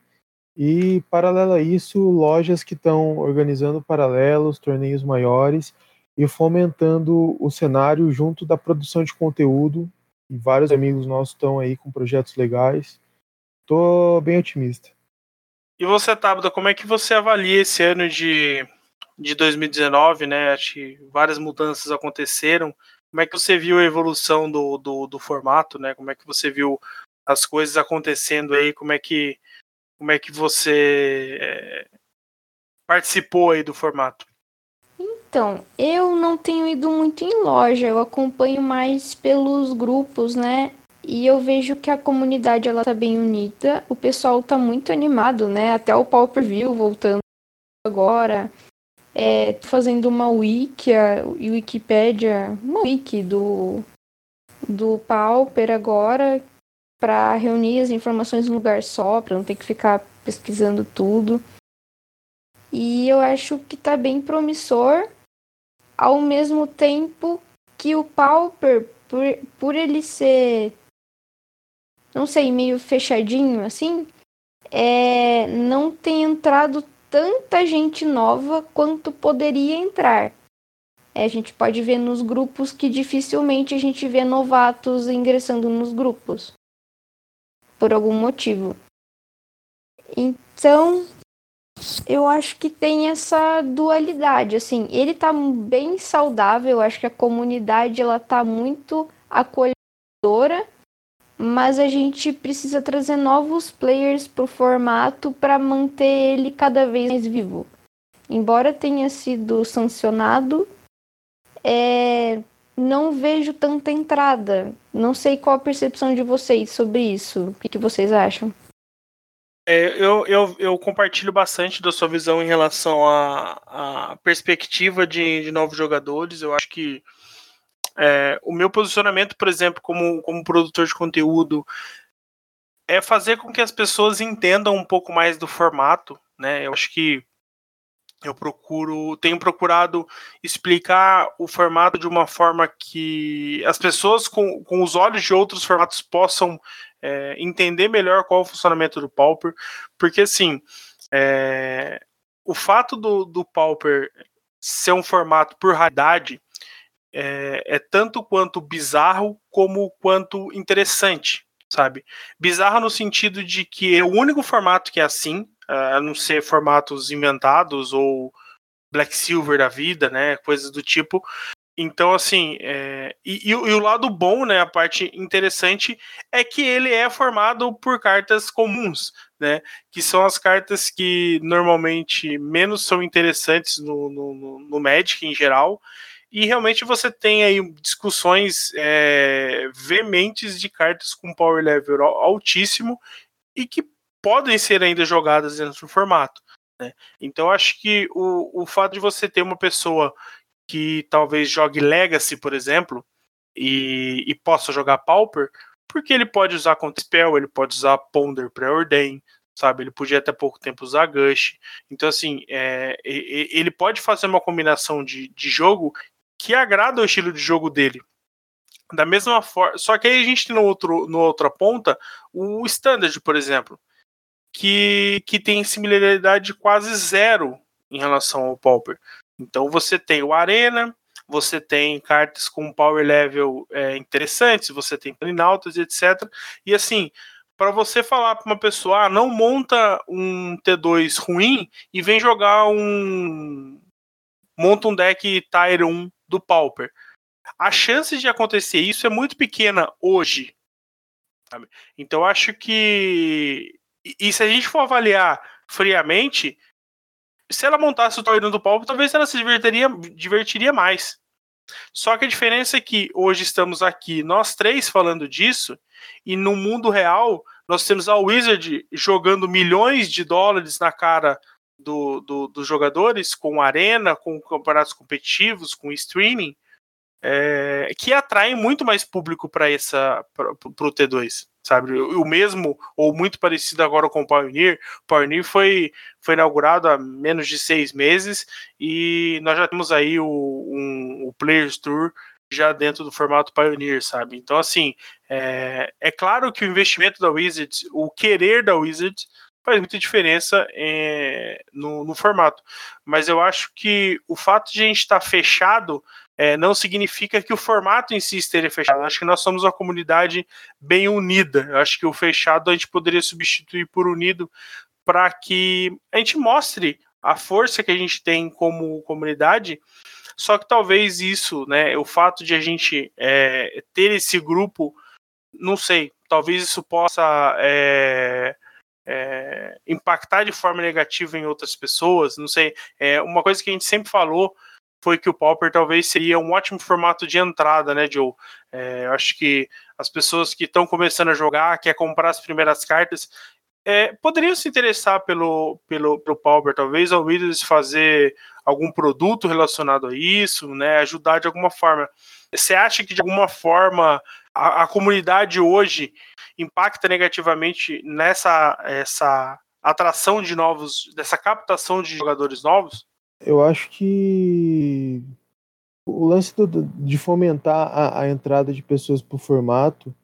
E, paralelo a isso, lojas que estão organizando paralelos, torneios maiores e fomentando o cenário junto da produção de conteúdo. E vários amigos nossos estão aí com projetos legais. Tô bem otimista. E você, Tabata, como é que você avalia esse ano de de 2019, né? Acho que várias mudanças aconteceram. Como é que você viu a evolução do, do, do, formato, né? Como é que você viu as coisas acontecendo aí? Como é que, como é que você é, participou aí do formato? Então, eu não tenho ido muito em loja, eu acompanho mais pelos grupos, né? E eu vejo que a comunidade ela tá bem unida, o pessoal tá muito animado, né? Até o Pau Per View voltando agora. É, fazendo uma wiki, a Wikipédia, uma wiki do, do Pauper agora, para reunir as informações num lugar só, para não ter que ficar pesquisando tudo. E eu acho que tá bem promissor, ao mesmo tempo que o Pauper, por, por ele ser, não sei, meio fechadinho assim, é, não tem entrado tanta gente nova quanto poderia entrar. É, a gente pode ver nos grupos que dificilmente a gente vê novatos ingressando nos grupos. Por algum motivo. Então, eu acho que tem essa dualidade, assim, ele tá bem saudável, eu acho que a comunidade ela tá muito acolhedora, mas a gente precisa trazer novos players pro formato para manter ele cada vez mais vivo. Embora tenha sido sancionado, é, não vejo tanta entrada. Não sei qual a percepção de vocês sobre isso. O que, que vocês acham? É, eu, eu, eu, compartilho bastante da sua visão em relação à, à perspectiva de, de, novos jogadores. Eu acho que é, o meu posicionamento, por exemplo, como, como produtor de conteúdo, é fazer com que as pessoas entendam um pouco mais do formato. Né? Eu acho que eu procuro, tenho procurado explicar o formato de uma forma que as pessoas com, com os olhos de outros formatos possam é, entender melhor qual é o funcionamento do Pauper, porque assim, é, o fato do, do Pauper ser um formato por raridade é, é, tanto quanto bizarro como quanto interessante, sabe? Bizarro no sentido de que é o único formato que é assim, a não ser formatos inventados ou Black Silver da vida, né, coisas do tipo, então, assim, é, e, e, e, o lado bom, né, a parte interessante, é que ele é formado por cartas comuns, né, que são as cartas que normalmente menos são interessantes no, no, no Magic em geral, e realmente você tem aí discussões é, veementes de cartas com power level altíssimo e que podem ser ainda jogadas dentro do formato. Né? Então, acho que o, o fato de você ter uma pessoa que talvez jogue Legacy, por exemplo, e, e possa jogar Pauper, porque ele pode usar contra Spell, ele pode usar Ponder Preordain, sabe? Ele podia até pouco tempo usar Gush. Então, assim, é, ele pode fazer uma combinação de, de jogo que agrada o estilo de jogo dele. Da mesma forma. Só que aí a gente tem no outro, no outra ponta o Standard, por exemplo, que, que tem similaridade quase zero em relação ao Pauper. Então você tem o Arena, você tem cartas com power level é, interessantes, você tem Planaltas, etc. E assim, para você falar para uma pessoa, ah, não monta um T2 ruim e vem jogar um. Monta um deck Tire 1 do Pauper. A chance de acontecer isso é muito pequena hoje. Sabe? Então acho que. E se a gente for avaliar friamente, se ela montasse o Torino do Paulo, talvez ela se divertiria, divertiria mais. Só que a diferença é que hoje estamos aqui, nós três falando disso, e no mundo real, nós temos a Wizard jogando milhões de dólares na cara do, do, dos jogadores, com arena, com campeonatos competitivos, com streaming, é, que atraem muito mais público para o T2 sabe? O mesmo, ou muito parecido agora com o Pioneer. O Pioneer foi, foi inaugurado há menos de seis meses e nós já temos aí o, um, o Players Tour já dentro do formato Pioneer, sabe? Então, assim, é, é claro que o investimento da Wizards, o querer da Wizards, faz muita diferença é, no, no, formato. Mas eu acho que o fato de a gente estar tá fechado é, não significa que o formato em si esteja fechado. Eu acho que nós somos uma comunidade bem unida. Eu acho que o fechado a gente poderia substituir por unido para que a gente mostre a força que a gente tem como comunidade. Só que talvez isso, né, o fato de a gente é, ter esse grupo, não sei, talvez isso possa é, é, impactar de forma negativa em outras pessoas, não sei. É uma coisa que a gente sempre falou foi que o Pauper talvez seria um ótimo formato de entrada, né, Joe? É, eu acho que as pessoas que estão começando a jogar, quer comprar as primeiras cartas, é, poderiam se interessar pelo, pelo, pelo Pauper, talvez ao Wizards fazer algum produto relacionado a isso, né, ajudar de alguma forma. Você acha que de alguma forma a, a comunidade hoje impacta negativamente nessa essa atração de novos, dessa captação de jogadores novos? Eu acho que o lance do, de fomentar a, a, entrada de pessoas para o formato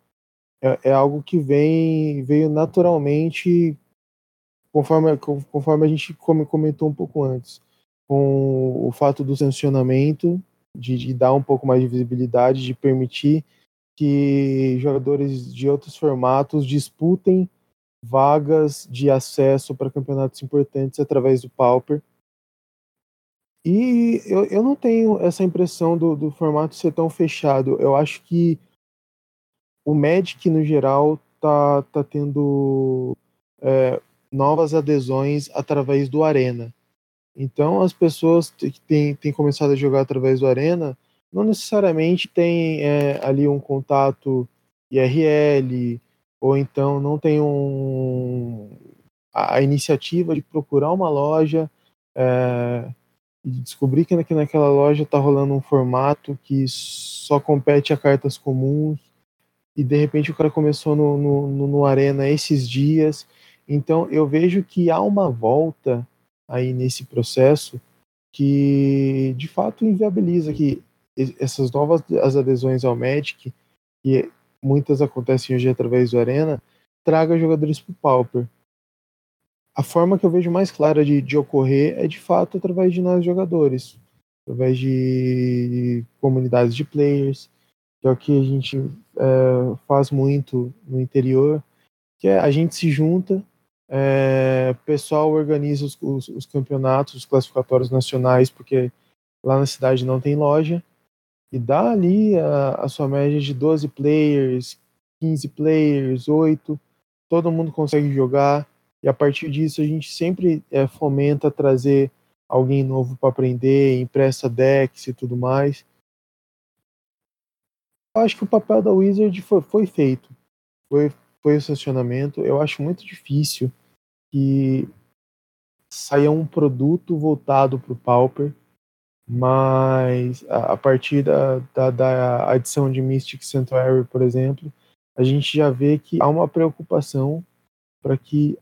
é, é, algo que vem veio naturalmente conforme, conforme a gente comentou um pouco antes com o fato do sancionamento de, de dar um pouco mais de visibilidade, de permitir que jogadores de outros formatos disputem vagas de acesso para campeonatos importantes através do Pauper. E eu, eu não tenho essa impressão do, do formato ser tão fechado. Eu acho que o Magic, no geral, tá, tá tendo é, novas adesões através do Arena. Então, as pessoas que têm, têm começado a jogar através do Arena não necessariamente têm é, ali um contato IRL, ou então não tem um, a, a iniciativa de procurar uma loja é, e descobrir que, que naquela loja está rolando um formato que só compete a cartas comuns e de repente o cara começou no, no, no Arena esses dias. Então eu vejo que há uma volta aí nesse processo que de fato inviabiliza que essas novas as adesões ao Magic, que muitas acontecem hoje através do Arena, traga jogadores para o Pauper. A forma que eu vejo mais clara de, de ocorrer é de fato através de nós jogadores, através de comunidades de players, que é o que a gente é, faz muito no interior, que é a gente se junta, é, o pessoal organiza os, os, os campeonatos, os classificatórios nacionais, porque lá na cidade não tem loja, e dá ali a, a sua média de 12 players, 15 players, 8, todo mundo consegue jogar, e a partir disso a gente sempre é, fomenta trazer alguém novo para aprender, empresta decks e tudo mais. Acho que o papel da Wizard foi, foi feito, foi, foi o sancionamento. Eu acho muito difícil que saia um produto voltado para o Pauper, mas a, a partir da, da, da adição de Mystic Sanctuary, por exemplo, a gente já vê que há uma preocupação para que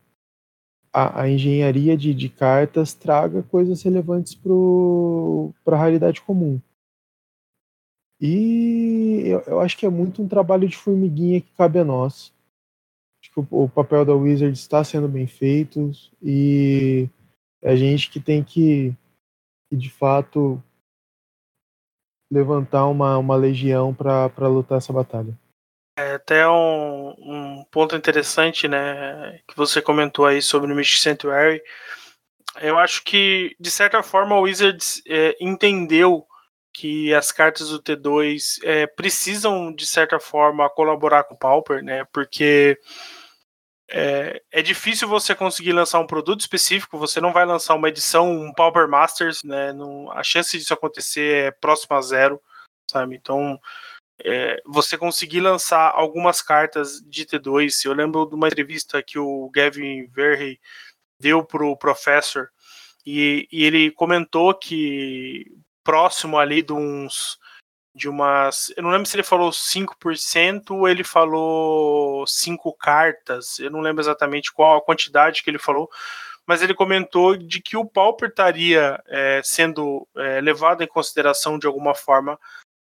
a, a engenharia de, de, cartas traga coisas relevantes para a realidade comum. E eu, eu, acho que é muito um trabalho de formiguinha que cabe a nós. Acho que o, o papel da Wizard está sendo bem feito e é a gente que tem que, que de fato levantar uma, uma legião para lutar essa batalha. É até um, um, ponto interessante, né, que você comentou aí sobre o Mystic Sanctuary. Eu acho que, de certa forma, o Wizards é, entendeu que as cartas do T2 é, precisam, de certa forma, colaborar com o Pauper, né, porque é, é, difícil você conseguir lançar um produto específico, você não vai lançar uma edição, um Pauper Masters, né, não, a chance disso acontecer é próxima a zero, sabe, então é, você conseguir lançar algumas cartas de T2. Eu lembro de uma entrevista que o Gavin Verhey deu para o Professor e, e, ele comentou que próximo ali de uns de umas, eu não lembro se ele falou 5% ou ele falou 5 cartas, eu não lembro exatamente qual a quantidade que ele falou, mas ele comentou de que o Pauper estaria é, sendo é, levado em consideração de alguma forma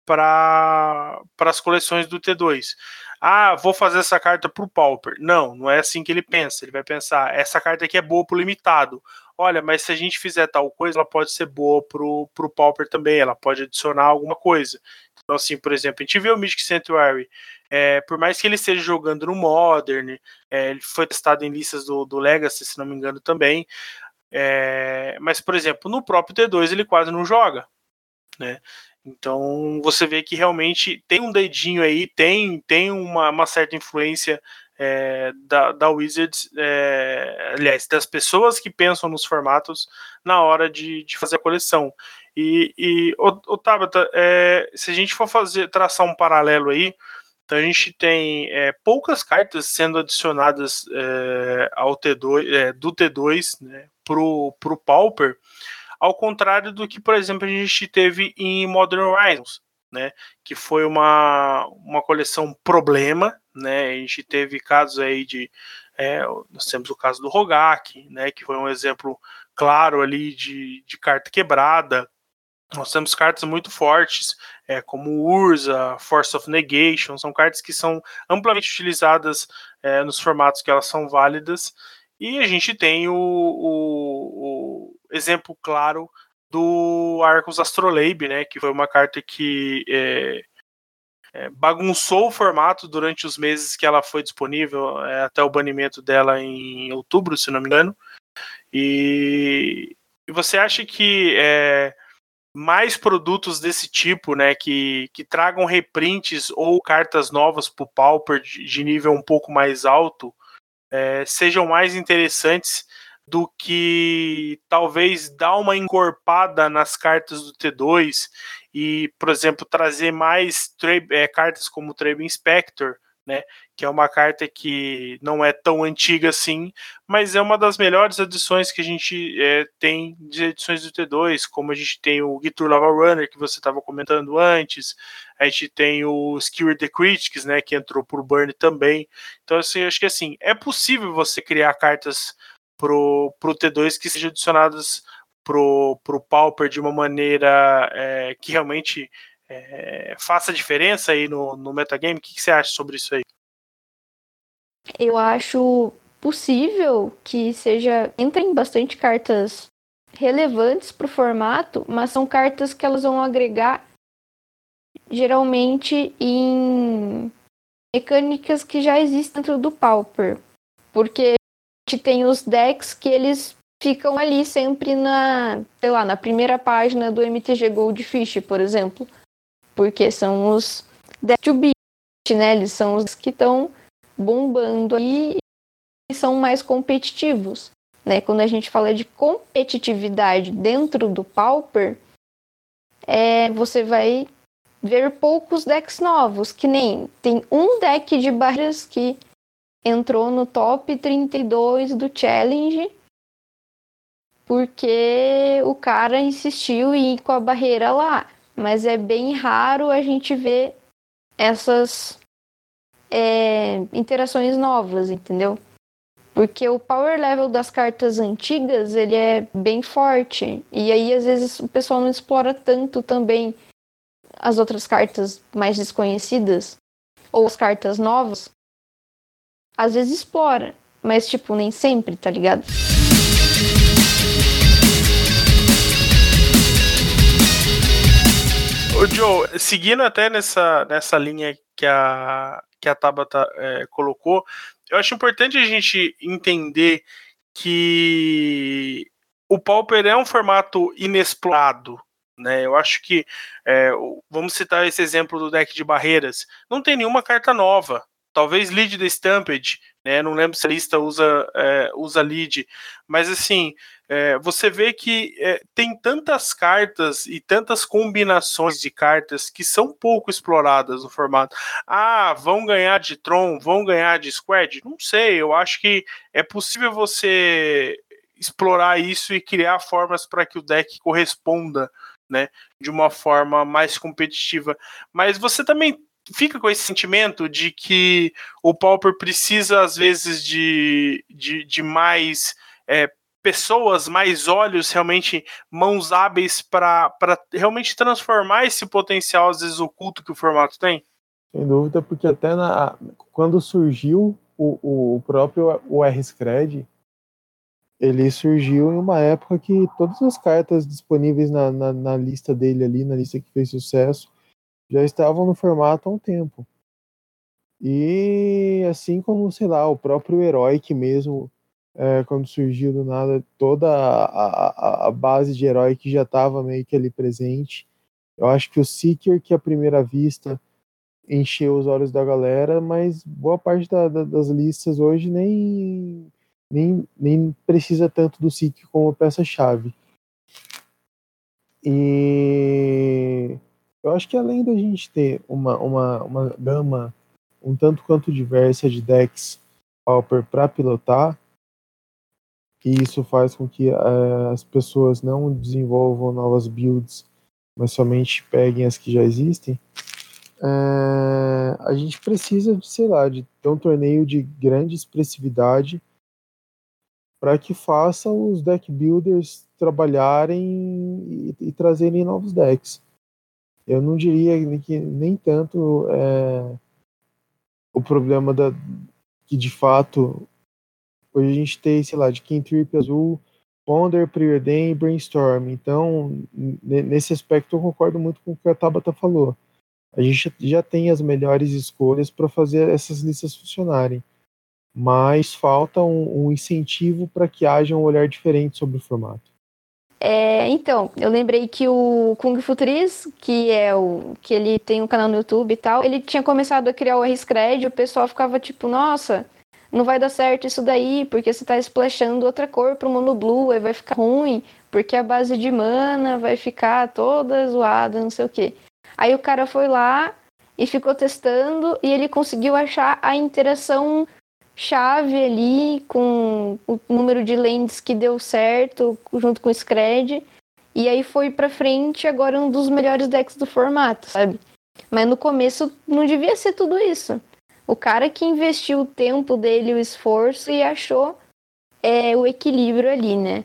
para as coleções do T2. Ah, vou fazer essa carta para o Pauper. Não, não é assim que ele pensa. Ele vai pensar: essa carta aqui é boa para o limitado. Olha, mas se a gente fizer tal coisa, ela pode ser boa para o Pauper também. Ela pode adicionar alguma coisa. Então, assim, por exemplo, a gente vê o Mythic Sanctuary. É, por mais que ele esteja jogando no Modern, é, ele foi testado em listas do, do Legacy, se não me engano, também. É, mas, por exemplo, no próprio T2 ele quase não joga. Né? Então você vê que realmente tem um dedinho aí, tem, tem uma, uma certa influência é, da, da Wizards, é, aliás, das pessoas que pensam nos formatos na hora de, de fazer a coleção. E, e o, Tabata, é, se a gente for fazer traçar um paralelo aí, então a gente tem é, poucas cartas sendo adicionadas é, ao T2, é, do T2 né, para o Pauper ao contrário do que, por exemplo, a gente teve em Modern Horizons, né, que foi uma, uma coleção problema, né, a gente teve casos aí de, é, nós temos o caso do Rogak, né, que foi um exemplo claro ali de, de carta quebrada, nós temos cartas muito fortes, é, como Urza, Force of Negation, são cartas que são amplamente utilizadas é, nos formatos que elas são válidas, e a gente tem o, o, o exemplo claro do Arcos Astrolabe, né? Que foi uma carta que é, é, bagunçou o formato durante os meses que ela foi disponível, é, até o banimento dela em outubro, se não me engano. E, e você acha que é, mais produtos desse tipo, né, que, que tragam reprints ou cartas novas para o Pauper de, de, nível um pouco mais alto, é, sejam mais interessantes do que talvez dar uma encorpada nas cartas do T2 e, por exemplo, trazer mais é, cartas como o Trade Inspector, né? Que é uma carta que não é tão antiga assim, mas é uma das melhores adições que a gente é, tem de edições do T2, como a gente tem o Gitur Lava Runner, que você estava comentando antes, a gente tem o Skewer the Critics, né? Que entrou por Burn também. Então, assim, acho que assim, é possível você criar cartas pro, pro T2 que sejam adicionadas pro, pro Pauper de uma maneira é, que realmente é, faça diferença aí no, no metagame? O que, que você acha sobre isso aí? Eu acho possível que seja entrem bastante cartas relevantes para o formato, mas são cartas que elas vão agregar geralmente em mecânicas que já existem dentro do Pauper. Porque gente tem os decks que eles ficam ali sempre na, sei lá, na primeira página do MTG Goldfish, por exemplo porque são os Death to Beat, né? Eles são os que estão bombando aí e são mais competitivos, né? Quando a gente fala de competitividade dentro do Pauper, é, você vai ver poucos decks novos, que nem tem um deck de barreiras que entrou no top 32 do Challenge porque o cara insistiu em ir com a barreira lá mas é bem raro a gente ver essas é, interações novas, entendeu? Porque o power level das cartas antigas, ele é bem forte. E aí, às vezes, o pessoal não explora tanto também as outras cartas mais desconhecidas. Ou as cartas novas. Às vezes explora. Mas, tipo, nem sempre, tá ligado? Ô, Joe, seguindo até nessa, nessa linha que a, que a Tabata é, colocou, eu acho importante a gente entender que o Pauper é um formato inexplorado. Né? Eu acho que, é, vamos citar esse exemplo do deck de barreiras, não tem nenhuma carta nova. Talvez lead da Stampede, né? Não lembro se a lista usa, é, usa lead, mas assim, é, você vê que é, tem tantas cartas e tantas combinações de cartas que são pouco exploradas no formato. Ah, vão ganhar de Tron, vão ganhar de Squad? Não sei, eu acho que é possível você explorar isso e criar formas para que o deck corresponda, né, de uma forma mais competitiva. Mas você também fica com esse sentimento de que o Pauper precisa, às vezes, de, de, de mais é, pessoas, mais olhos, realmente mãos hábeis para realmente transformar esse potencial, às vezes, oculto que o formato tem? Sem dúvida, porque até na, quando surgiu o, o próprio o R-Scred, ele surgiu em uma época que todas as cartas disponíveis na, na, na, lista dele ali, na lista que fez sucesso, já estavam no formato há um tempo. E assim como, sei lá, o próprio Heroic mesmo é, quando surgiu do nada toda a, a, a base de herói que já estava meio que ali presente. Eu acho que o Seeker, que à primeira vista encheu os olhos da galera, mas boa parte da, da, das listas hoje nem, nem, nem precisa tanto do Seeker como peça-chave. E eu acho que além da gente ter uma, uma, uma gama um tanto quanto diversa de decks Pauper para pilotar, e isso faz com que uh, as pessoas não desenvolvam novas builds, mas somente peguem as que já existem. Uh, a gente precisa de, sei lá, de ter um torneio de grande expressividade para que faça os deck builders trabalharem e, e, trazerem novos decks. Eu não diria que nem tanto é, o problema da, que de fato Hoje a gente tem, sei lá, de King Trip azul Ponder, Preordain e Brainstorm. Então, nesse aspecto, eu concordo muito com o que a Tabata falou. A gente já tem as melhores escolhas para fazer essas listas funcionarem, mas falta um, um incentivo para que haja um olhar diferente sobre o formato. É, então, eu lembrei que o Kung Fu Tris, que é o que ele tem um canal no YouTube e tal, ele tinha começado a criar o R-Scred o pessoal ficava tipo, nossa, não vai dar certo isso daí, porque você tá splashando outra cor pro Mono Blue, aí vai ficar ruim, porque a base de mana vai ficar toda zoada, não sei o quê. Aí o cara foi lá e ficou testando e ele conseguiu achar a interação chave ali com o número de lentes que deu certo junto com o Scred. E aí foi pra frente, agora um dos melhores decks do formato, sabe? Mas no começo não devia ser tudo isso. O cara que investiu o tempo dele, o esforço e achou é, o equilíbrio ali, né?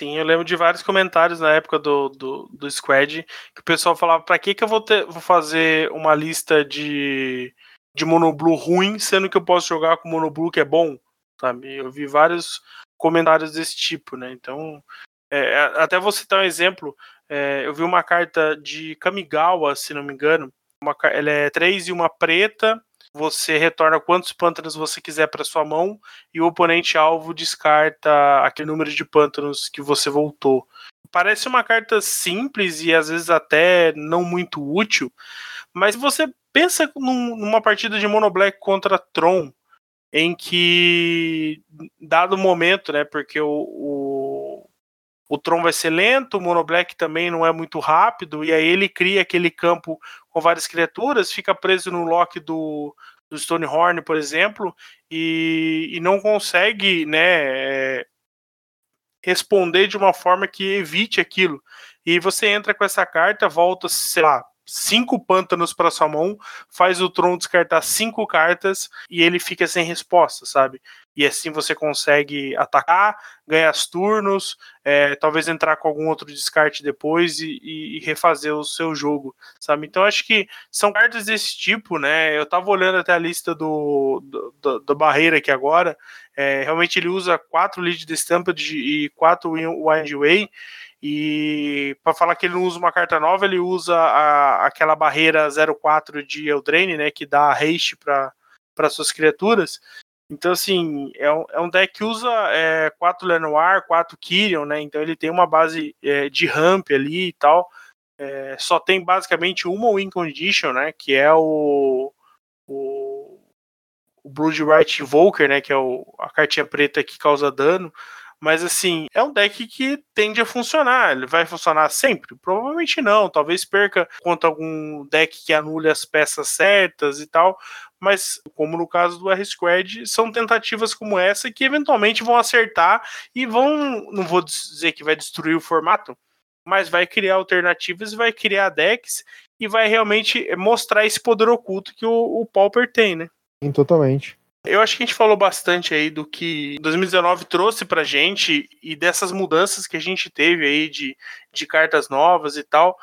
Sim, eu lembro de vários comentários na época do, do, do Squad que o pessoal falava: pra que, que eu vou, ter, vou fazer uma lista de, de Monoblue ruim, sendo que eu posso jogar com Monoblue que é bom, sabe? Eu vi vários comentários desse tipo, né? Então, é, é, até vou citar um exemplo, é, eu vi uma carta de Kamigawa, se não me engano, uma, ela é três e uma preta, você retorna quantos pântanos você quiser para sua mão e o oponente alvo descarta aquele número de pântanos que você voltou. Parece uma carta simples e às vezes até não muito útil, mas você Pensa num, numa partida de Mono Black contra Tron, em que, dado o momento, né, porque o, o, o Tron vai ser lento, o Mono Black também não é muito rápido, e aí ele cria aquele campo com várias criaturas, fica preso no lock do, do Stonehorn, por exemplo, e, e não consegue, né, é, responder de uma forma que evite aquilo. E você entra com essa carta, volta, sei lá, cinco pântanos para sua mão, faz o Tron descartar cinco cartas e ele fica sem resposta, sabe? E assim você consegue atacar, ganhar os turnos, é, talvez entrar com algum outro descarte depois e, e, refazer o seu jogo, sabe? Então acho que são cartas desse tipo, né? Eu tava olhando até a lista do, do, do, do Barreira aqui agora, é, realmente ele usa quatro Lead Stamped e quatro Wind Way, e para falar que ele não usa uma carta nova, ele usa a, aquela barreira 04 de Eldraine, né, que dá haste para suas criaturas. Então, assim, é um, é um deck que usa é, 4 Lenoir, 4 Kyrion, né? Então ele tem uma base é, de ramp ali e tal. É, só tem basicamente uma win condition, né? Que é o, o, o Blood Right Invoker, né? Que é o, a cartinha preta que causa dano. Mas assim, é um deck que tende a funcionar. Ele vai funcionar sempre? Provavelmente não. Talvez perca contra algum deck que anule as peças certas e tal. Mas, como no caso do R-Squad, são tentativas como essa que eventualmente vão acertar e vão. Não vou dizer que vai destruir o formato, mas vai criar alternativas, vai criar decks e vai realmente mostrar esse poder oculto que o, o Pauper tem, né? Sim, totalmente. Eu acho que a gente falou bastante aí do que 2019 trouxe pra gente e dessas mudanças que a gente teve aí de, de cartas novas e tal.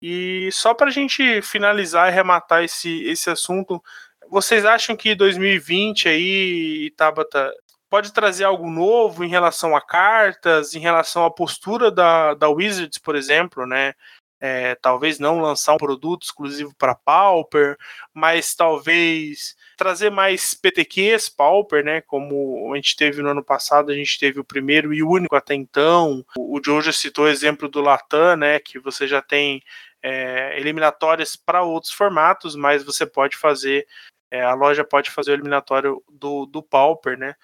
E só pra gente finalizar e rematar esse, esse assunto, vocês acham que 2020 aí, Tabata, pode trazer algo novo em relação a cartas, em relação à postura da, da Wizards, por exemplo, né? É, talvez não lançar um produto exclusivo para Pauper, mas talvez trazer mais PTQs, Pauper, né? Como a gente teve no ano passado, a gente teve o primeiro e único até então. O Joe citou o exemplo do Latam, né? Que você já tem é, eliminatórias para outros formatos, mas você pode fazer, é, a loja pode fazer o eliminatório do, do Pauper, né?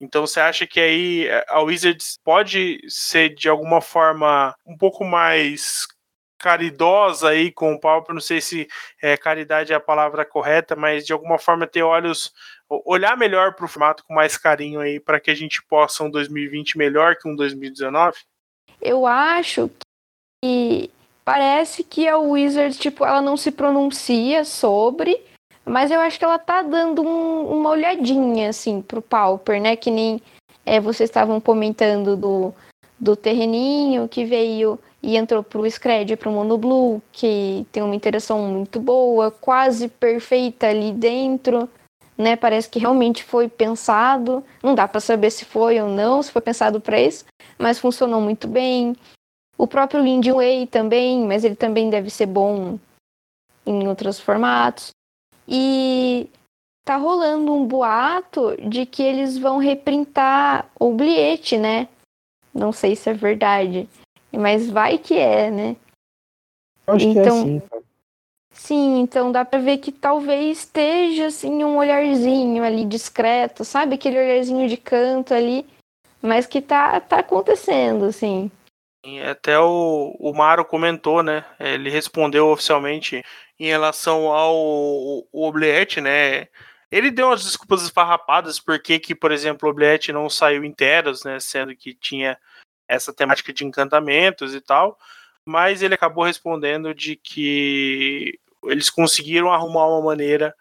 Então você acha que aí a Wizards pode ser de alguma forma um pouco mais caridosa aí com o Pauper, não sei se é, caridade é a palavra correta, mas de alguma forma ter olhos, olhar melhor para o formato com mais carinho aí, para que a gente possa um 2020 melhor que um 2019? Eu acho que parece que a Wizards, tipo, ela não se pronuncia sobre, mas eu acho que ela tá dando um, uma olhadinha, assim, pro Pauper, né? Que nem é, vocês estavam comentando do, do terreninho que veio e entrou pro Scred pro Mono Blue, que tem uma interação muito boa, quase perfeita ali dentro. né? Parece que realmente foi pensado. Não dá para saber se foi ou não, se foi pensado para isso, mas funcionou muito bem. O próprio Lin Wei também, mas ele também deve ser bom em outros formatos. E tá rolando um boato de que eles vão reprintar o bilhete, né? Não sei se é verdade, mas vai que é, né? acho então, que é então, sim, cara. Sim, então dá para ver que talvez esteja assim um olharzinho ali discreto, sabe? Aquele olharzinho de canto ali, mas que tá, tá acontecendo, assim. Até o, o Maro comentou, né? Ele respondeu oficialmente em relação ao o Obliette, né? Ele deu umas desculpas esfarrapadas porque que, por exemplo, o Obliette não saiu inteiros, né? Sendo que tinha essa temática de encantamentos e tal. Mas ele acabou respondendo de que eles conseguiram arrumar uma maneira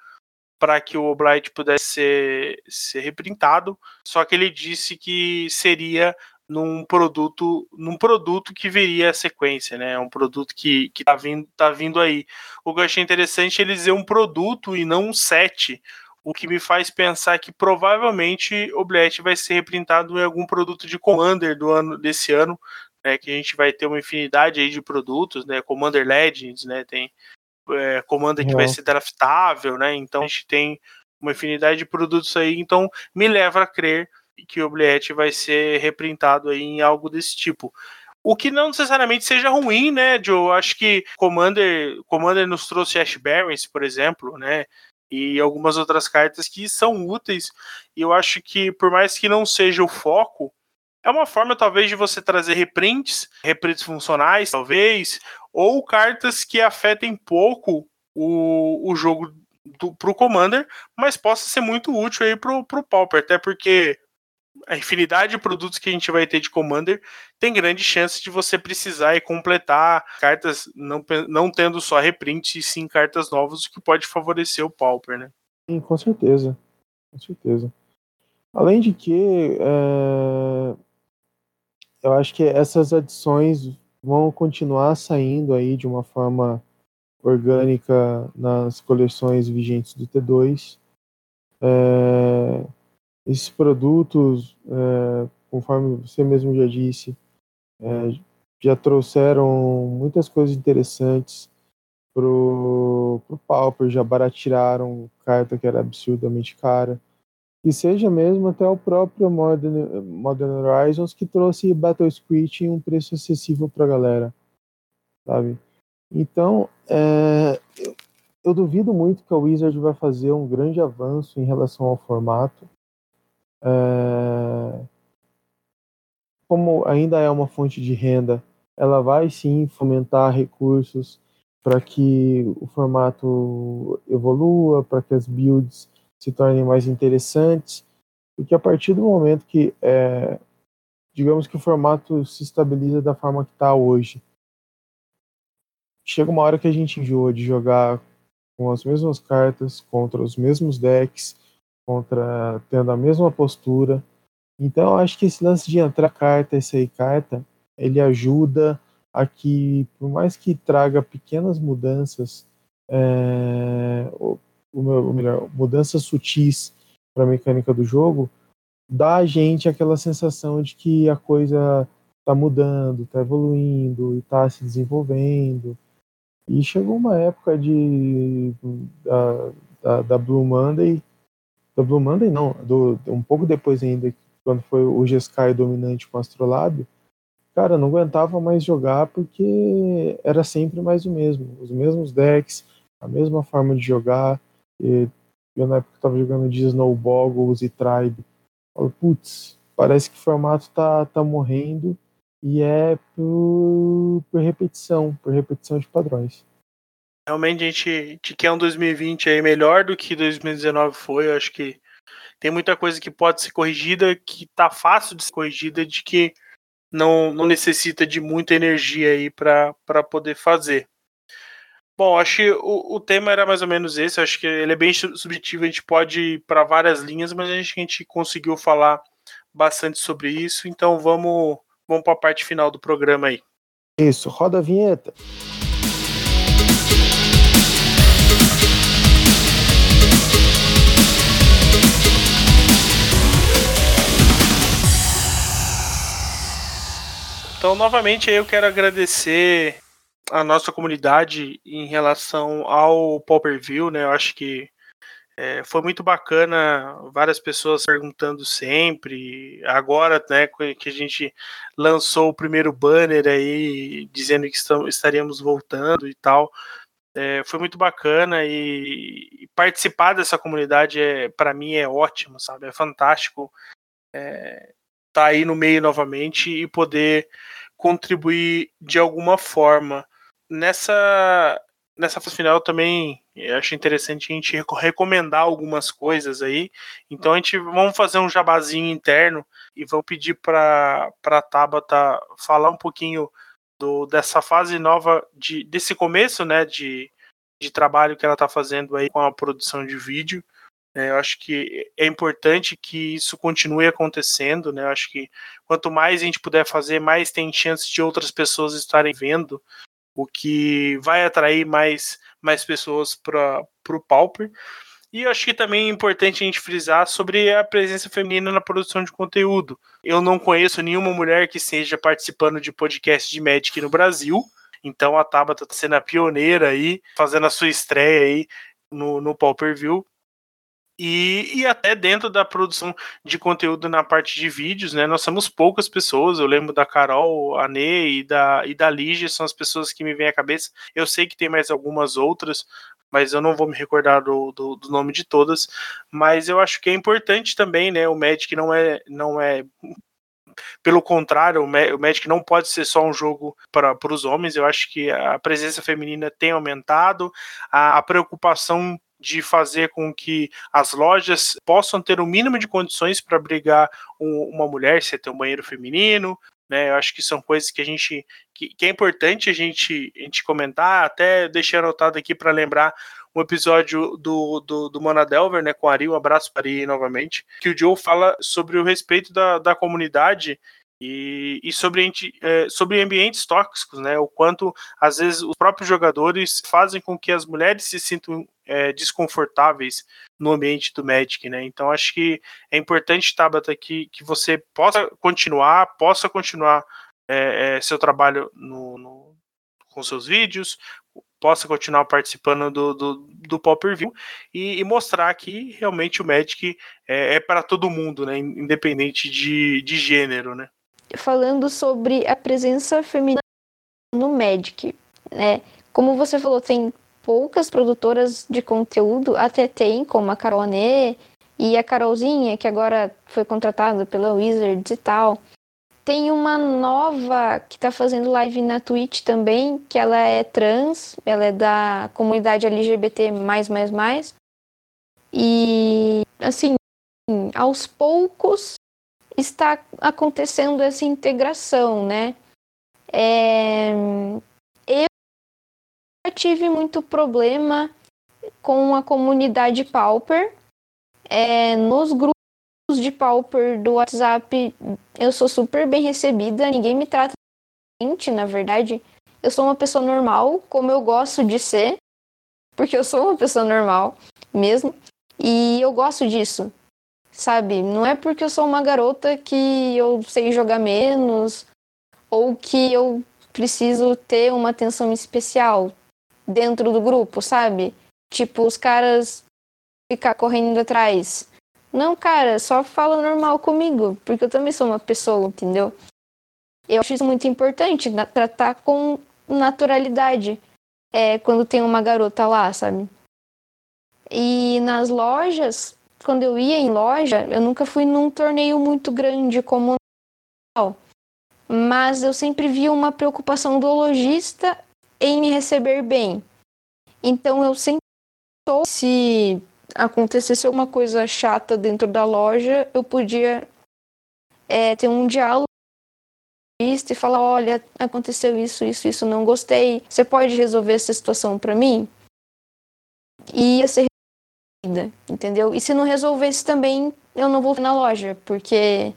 para que o Oblight pudesse ser, ser reprintado, só que ele disse que seria num produto num produto que viria a sequência, né? Um produto que, que tá, vindo, tá vindo aí. O que eu achei interessante é ele dizer um produto e não um set, o que me faz pensar que provavelmente o Oblight vai ser reprintado em algum produto de Commander do ano desse ano, né? Que a gente vai ter uma infinidade aí de produtos, né? Commander Legends, né? Tem é, Commander que vai ser draftável, né? Então a gente tem uma infinidade de produtos aí, então me leva a crer que o Obliette vai ser reprintado aí em algo desse tipo. O que não necessariamente seja ruim, né, Joe? Acho que Commander, Commander nos trouxe Ash Barrens, por exemplo, né? E algumas outras cartas que são úteis. E eu acho que, por mais que não seja o foco, é uma forma, talvez, de você trazer reprints, reprints funcionais, talvez, ou cartas que afetem pouco o, o jogo do, pro Commander, mas possa ser muito útil aí pro, pro Pauper, até porque a infinidade de produtos que a gente vai ter de Commander tem grande chance de você precisar e completar cartas, não, não tendo só reprint, e sim cartas novas, o que pode favorecer o Pauper, né? Sim, com certeza. Com certeza. Além de que, é... eu acho que essas adições vão continuar saindo aí de uma forma orgânica nas coleções vigentes do T2. É esses produtos, é, conforme você mesmo já disse, é, já trouxeram muitas coisas interessantes pro, pro Pauper, já baratearam carta que era absurdamente cara. E seja mesmo até o próprio Modern, Modern Horizons que trouxe Battle Squid em um preço acessível para a galera, sabe? Então, é, eu, eu duvido muito que a Wizard vai fazer um grande avanço em relação ao formato. É, como ainda é uma fonte de renda, ela vai sim fomentar recursos para que o formato evolua, para que as builds se tornem mais interessantes, porque a partir do momento que, é, digamos que o formato se estabiliza da forma que está hoje, chega uma hora que a gente enjoa de jogar com as mesmas cartas, contra os mesmos decks, contra tendo a mesma postura. Então, acho que esse lance de entrar carta e sair carta, ele ajuda a que, por mais que traga pequenas mudanças, é, ou, ou melhor, mudanças sutis para a mecânica do jogo, dá a gente aquela sensação de que a coisa está mudando, está evoluindo, está se desenvolvendo. E chegou uma época de da, da, da Blue Monday da Blue Monday não, do, um pouco depois ainda, quando foi o G-Sky dominante com o Astrolab, cara, não aguentava mais jogar porque era sempre mais o mesmo, os mesmos decks, a mesma forma de jogar, e eu na época tava jogando de Snowboggles e Tribe, falo, putz, parece que o formato tá, tá morrendo e é por, por repetição, por repetição de padrões. Realmente a gente, a gente quer um 2020 aí melhor do que 2019 foi. Eu acho que tem muita coisa que pode ser corrigida, que tá fácil de ser corrigida, de que não, não necessita de muita energia aí para poder fazer. Bom, acho que o, o tema era mais ou menos esse. Acho que ele é bem subjetivo, a gente pode ir para várias linhas, mas a gente, a gente conseguiu falar bastante sobre isso. Então vamos, vamos para a parte final do programa aí. Isso, roda a vinheta. Então, novamente, eu quero agradecer a nossa comunidade em relação ao Pauper View, né? Eu acho que é, foi muito bacana, várias pessoas perguntando sempre. Agora, né, que a gente lançou o primeiro banner aí, dizendo que estamos, estaríamos voltando e tal. É, foi muito bacana e, e, participar dessa comunidade é para mim é ótimo, sabe? É fantástico é, tá aí no meio novamente e poder contribuir de alguma forma nessa nessa fase final também acho interessante a gente recomendar algumas coisas aí. Então a gente vamos fazer um jabazinho interno e vamos pedir para para Tabata falar um pouquinho do, dessa fase nova de desse começo, né, de, de trabalho que ela está fazendo aí com a produção de vídeo. É, eu acho que é importante que isso continue acontecendo, né? Eu acho que quanto mais a gente puder fazer, mais tem chance de outras pessoas estarem vendo, o que vai atrair mais, mais pessoas para o Pauper. E eu acho que também é importante a gente frisar sobre a presença feminina na produção de conteúdo. Eu não conheço nenhuma mulher que esteja participando de podcast de Magic no Brasil. Então a Tabata está sendo a pioneira aí, fazendo a sua estreia aí no, no Pauper View. E, e até dentro da produção de conteúdo na parte de vídeos, né? Nós somos poucas pessoas. Eu lembro da Carol, a Nê e da, e da Lígia, são as pessoas que me vêm à cabeça. Eu sei que tem mais algumas outras, mas eu não vou me recordar do, do, do, nome de todas. Mas eu acho que é importante também, né? O Magic não é, não é pelo contrário, o Magic não pode ser só um jogo para os homens. Eu acho que a presença feminina tem aumentado, a, a preocupação de fazer com que as lojas possam ter o mínimo de condições para abrigar um, uma mulher, se ter um banheiro feminino, né? Eu acho que são coisas que a gente que, que é importante a gente, a gente comentar, até deixei anotado aqui para lembrar um episódio do, do, do Mona Delver, né, com a Ari, um abraço para Ari novamente, que o Joe fala sobre o respeito da, da comunidade e, e sobre, é, sobre ambientes tóxicos, né? O quanto às vezes os próprios jogadores fazem com que as mulheres se sintam é, desconfortáveis no ambiente do Magic, né? Então acho que é importante, Tabata, que, que você possa continuar, possa continuar é, é, seu trabalho no, no, com seus vídeos, possa continuar participando do, do, do Pop View e, e, mostrar que realmente o Magic é, é para todo mundo, né? Independente de, de gênero, né? falando sobre a presença feminina no Magic, né? Como você falou, tem poucas produtoras de conteúdo, até tem, como a Caronê e a Carolzinha, que agora foi contratada pela Wizards e tal. Tem uma nova que tá fazendo live na Twitch também, que ela é trans, ela é da comunidade LGBT++. E, assim, aos poucos está acontecendo essa integração, né? É... Tive muito problema com a comunidade Pauper. É, nos grupos de Pauper do WhatsApp, eu sou super bem recebida, ninguém me trata na verdade. Eu sou uma pessoa normal, como eu gosto de ser, porque eu sou uma pessoa normal mesmo, e eu gosto disso sabe? Não é porque eu sou uma garota que eu sei jogar menos ou que eu preciso ter uma atenção especial dentro do grupo, sabe? Tipo, os caras ficar correndo atrás. Não, cara, só fala normal comigo, porque eu também sou uma pessoa, entendeu? Eu acho isso muito importante, tratar com naturalidade é, quando tem uma garota lá, sabe? E nas lojas, quando eu ia em loja, eu nunca fui num torneio muito grande como mas eu sempre via uma preocupação do lojista em me receber bem. Então eu sempre se acontecesse alguma coisa chata dentro da loja, eu podia é, ter um diálogo e falar, olha, aconteceu isso, isso, isso, não gostei. Você pode resolver essa situação para mim? E ia ser entendeu? E se não resolver isso também, eu não vou na loja, porque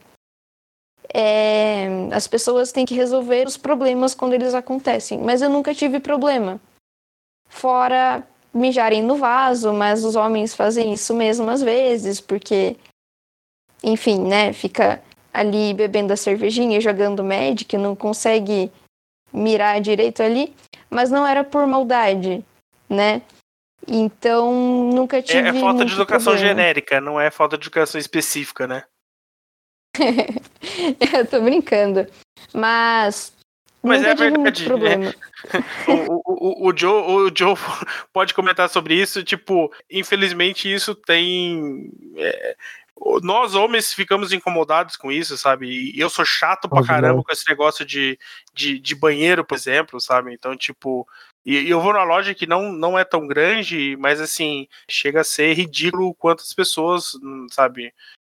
é, as pessoas têm que resolver os problemas quando eles acontecem. Mas eu nunca tive problema. Fora mijarem no vaso, mas os homens fazem isso mesmo às vezes, porque, enfim, né, fica ali bebendo a cervejinha e jogando Magic, não consegue mirar direito ali, mas não era por maldade, né? Então nunca tive. É, é falta de educação problema. genérica, não é falta de educação específica, né? Eu tô brincando. Mas. Mas nunca é tive muito verdade, problema. o, o, o, o, Joe, o Joe pode comentar sobre isso. Tipo, infelizmente, isso tem. é, nós homens ficamos incomodados com isso, sabe? E eu sou chato pra caramba com esse negócio de, de, de banheiro, por exemplo, sabe? Então, tipo. E e eu vou na loja que não, não é tão grande, mas assim, chega a ser ridículo quantas pessoas, hum, sabe?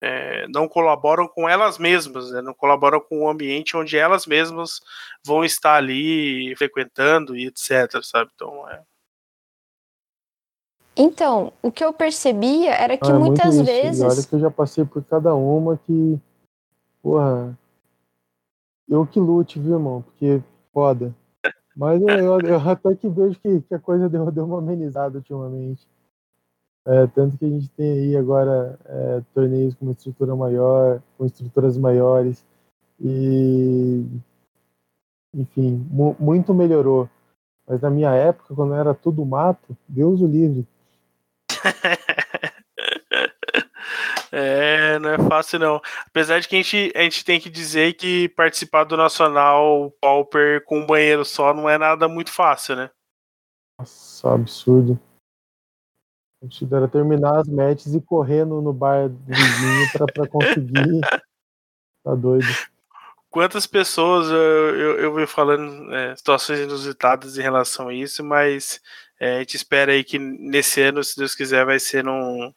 É, não colaboram com elas mesmas, né? não colaboram com o ambiente onde elas mesmas vão estar ali frequentando e etc, sabe? Então, é, Então, o que eu percebia era que Ah, é muito muitas isso. E olha vezes. que eu já passei por cada uma que. Porra. Eu que lute, viu, irmão? Porque foda. Mas eu, eu- eu até que vejo que, que a coisa deu, deu uma amenizada ultimamente. É, tanto que a gente tem aí agora é, torneios com uma estrutura maior, com estruturas maiores. E. Enfim, mu- muito melhorou. Mas na minha época, quando era tudo mato, Deus o livre. É, não é fácil não. Apesar de que a gente, a gente tem que dizer que participar do Nacional Pauper com um banheiro só não é nada muito fácil, né? Nossa, absurdo. A gente era terminar as matches e correr no, bar do vizinho pra, pra conseguir. Tá doido. Quantas pessoas eu, eu, eu vi falando é, situações inusitadas em relação a isso, mas é, a gente espera aí que nesse ano, se Deus quiser, vai ser num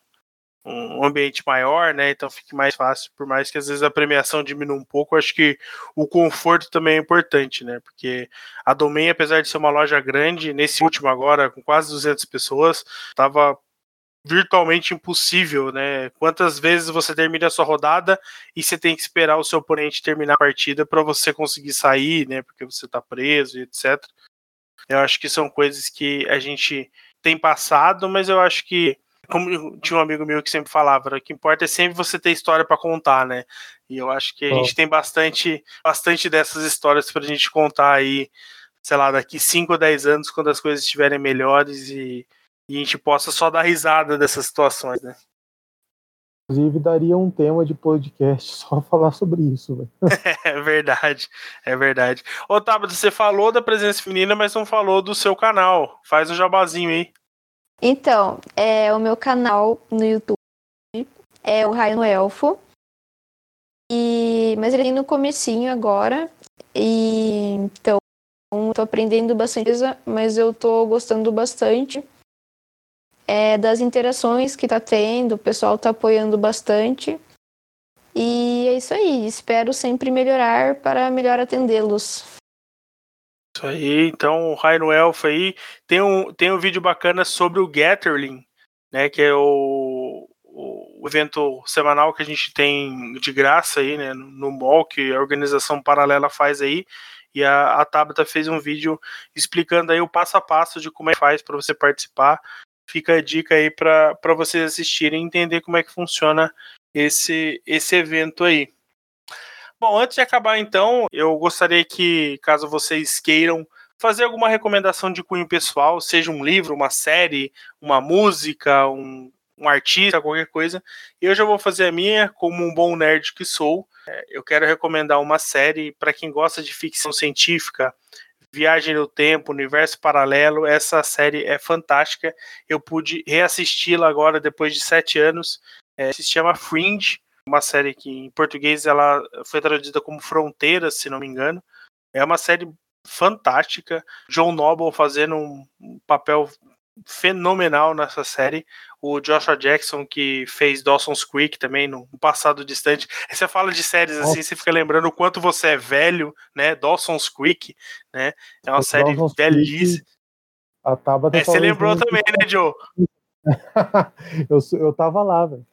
um ambiente maior, né? Então fique mais fácil, por mais que às vezes a premiação diminua um pouco, acho que o conforto também é importante, né? Porque a Domain, apesar de ser uma loja grande, nesse último agora, com quase 200 pessoas, estava virtualmente impossível, né? Quantas vezes você termina a sua rodada e você tem que esperar o seu oponente terminar a partida para você conseguir sair, né? Porque você está preso e etc. Eu acho que são coisas que a gente tem passado, mas eu acho que como tinha um amigo meu que sempre falava, o que importa é sempre você ter história para contar, né? E eu acho que a Oh. gente tem bastante, bastante dessas histórias para a gente contar aí, sei lá, daqui 5 ou 10 anos, quando as coisas estiverem melhores e, e a gente possa só dar risada dessas situações, né? Inclusive, daria um tema de podcast só falar sobre isso, velho. É verdade, é verdade. Ô, Tabata, você falou da presença feminina, mas não falou do seu canal. Faz um jabazinho aí. Então, é o meu canal no YouTube é o Raio no Elfo. E mas ele é no comecinho agora. E então eu tô aprendendo bastante coisa, mas eu tô gostando bastante é, das interações que tá tendo, o pessoal tá apoiando bastante. E é isso aí, espero sempre melhorar para melhor atendê-los. Isso aí, então o Raio Elfo aí tem um, tem um vídeo bacana sobre o Gatherling, né? Que é o, o evento semanal que a gente tem de graça aí, né? No, no mall, que a organização paralela faz aí. E a, a Tabata fez um vídeo explicando aí o passo a passo de como é que faz para você participar. Fica a dica aí para vocês assistirem e entender como é que funciona esse, esse evento aí. Bom, antes de acabar então, eu gostaria que, caso vocês queiram fazer alguma recomendação de cunho pessoal, seja um livro, uma série, uma música, um, um artista, qualquer coisa, eu já vou fazer a minha, como um bom nerd que sou. É, eu quero recomendar uma série para quem gosta de ficção científica, Viagem no Tempo, Universo Paralelo. Essa série é fantástica. Eu pude reassisti-la agora depois de sete anos. É, se chama Fringe uma série que em português ela foi traduzida como Fronteiras, se não me engano. É uma série fantástica. John Noble fazendo um, papel fenomenal nessa série. O Joshua Jackson, que fez Dawson's Creek também no passado distante. Você fala de séries assim, você fica lembrando o quanto você é velho, né? Dawson's Creek, né? É uma série Dawson's velhíssima. A Tabata É, você lembrou isso também, né, Joe? eu, eu tava lá, velho.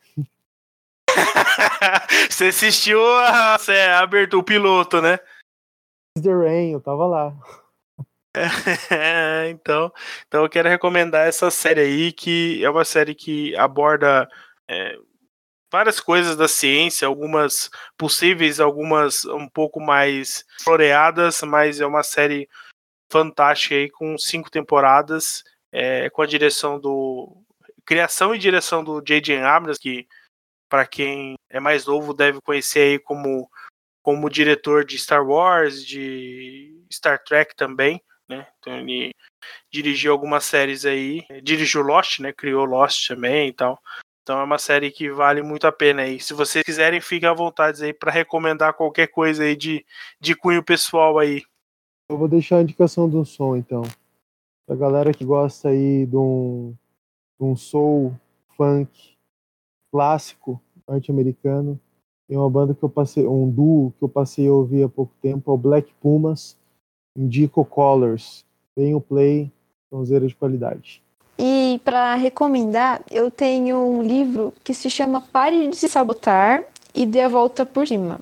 você assistiu a, a abertura, o piloto, né? The Rain, eu tava lá. Então, então eu quero recomendar essa série aí, que é uma série que aborda é, várias coisas da ciência, algumas possíveis, algumas um pouco mais floreadas, mas é uma série fantástica aí com cinco temporadas, é, com a direção do criação e direção do J.J. Abrams, que para quem é mais novo deve conhecer aí como como diretor de Star Wars, de Star Trek também, né? Então ele dirigiu algumas séries aí, dirigiu Lost, né? Criou Lost também e tal. Então é uma série que vale muito a pena aí. Se vocês quiserem, fiquem à vontade aí para recomendar qualquer coisa aí de, de cunho pessoal aí. Eu vou deixar a indicação do som então. Pra galera que gosta aí de um, de um soul funk clássico norte-americano, tem uma banda que eu passei, um duo que eu passei a ouvir há pouco tempo, é o Black Pumas, Indico Colors. Tem o play, sonzeira de qualidade. E para recomendar, eu tenho um livro que se chama Pare de se Sabotar e Dê a Volta por Cima.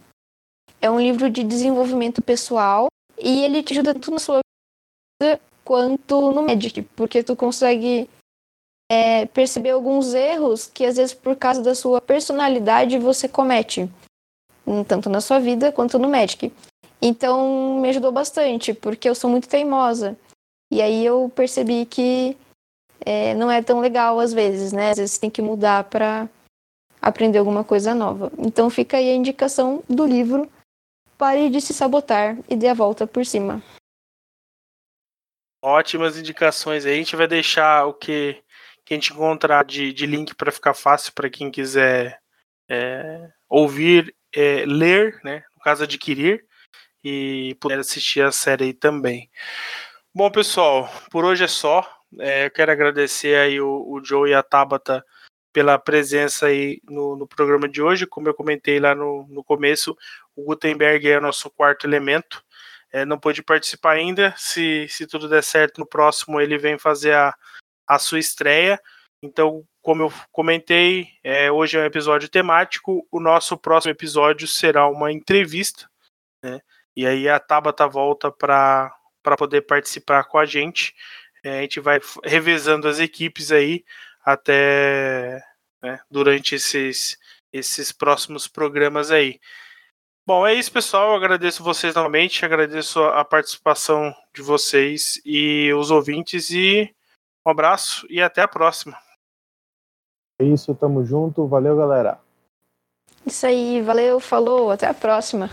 É um livro de desenvolvimento pessoal e ele te ajuda tanto na sua vida quanto no Magic, porque tu consegue é, perceber alguns erros que às vezes por causa da sua personalidade você comete, tanto na sua vida quanto no Magic. Então me ajudou bastante, porque eu sou muito teimosa. E aí eu percebi que é, não é tão legal às vezes, né? Às vezes tem que mudar para aprender alguma coisa nova. Então fica aí a indicação do livro Pare de se sabotar e dê a volta por cima. Ótimas indicações. A gente vai deixar o que que a gente encontrar de, de link para ficar fácil para quem quiser é, ouvir, é, ler, né? No caso, adquirir e poder assistir a série aí também. Bom, pessoal, por hoje é só. É, eu quero agradecer aí o, o Joe e a Tabata pela presença aí no, no, programa de hoje. Como eu comentei lá no, no começo, o Gutenberg é o nosso quarto elemento. É, não pôde participar ainda. Se, se tudo der certo, no próximo ele vem fazer a, a sua estreia. Então, como eu comentei, é, hoje é um episódio temático. O nosso próximo episódio será uma entrevista, né? E aí a Tabata volta para poder participar com a gente. É, a gente vai revezando as equipes aí até né, durante esses, esses próximos programas aí. Bom, é isso, pessoal. Eu agradeço vocês novamente, agradeço a participação de vocês e os ouvintes e um abraço e até a próxima. É isso, tamo junto. Valeu, galera. Isso aí, valeu, falou, até a próxima.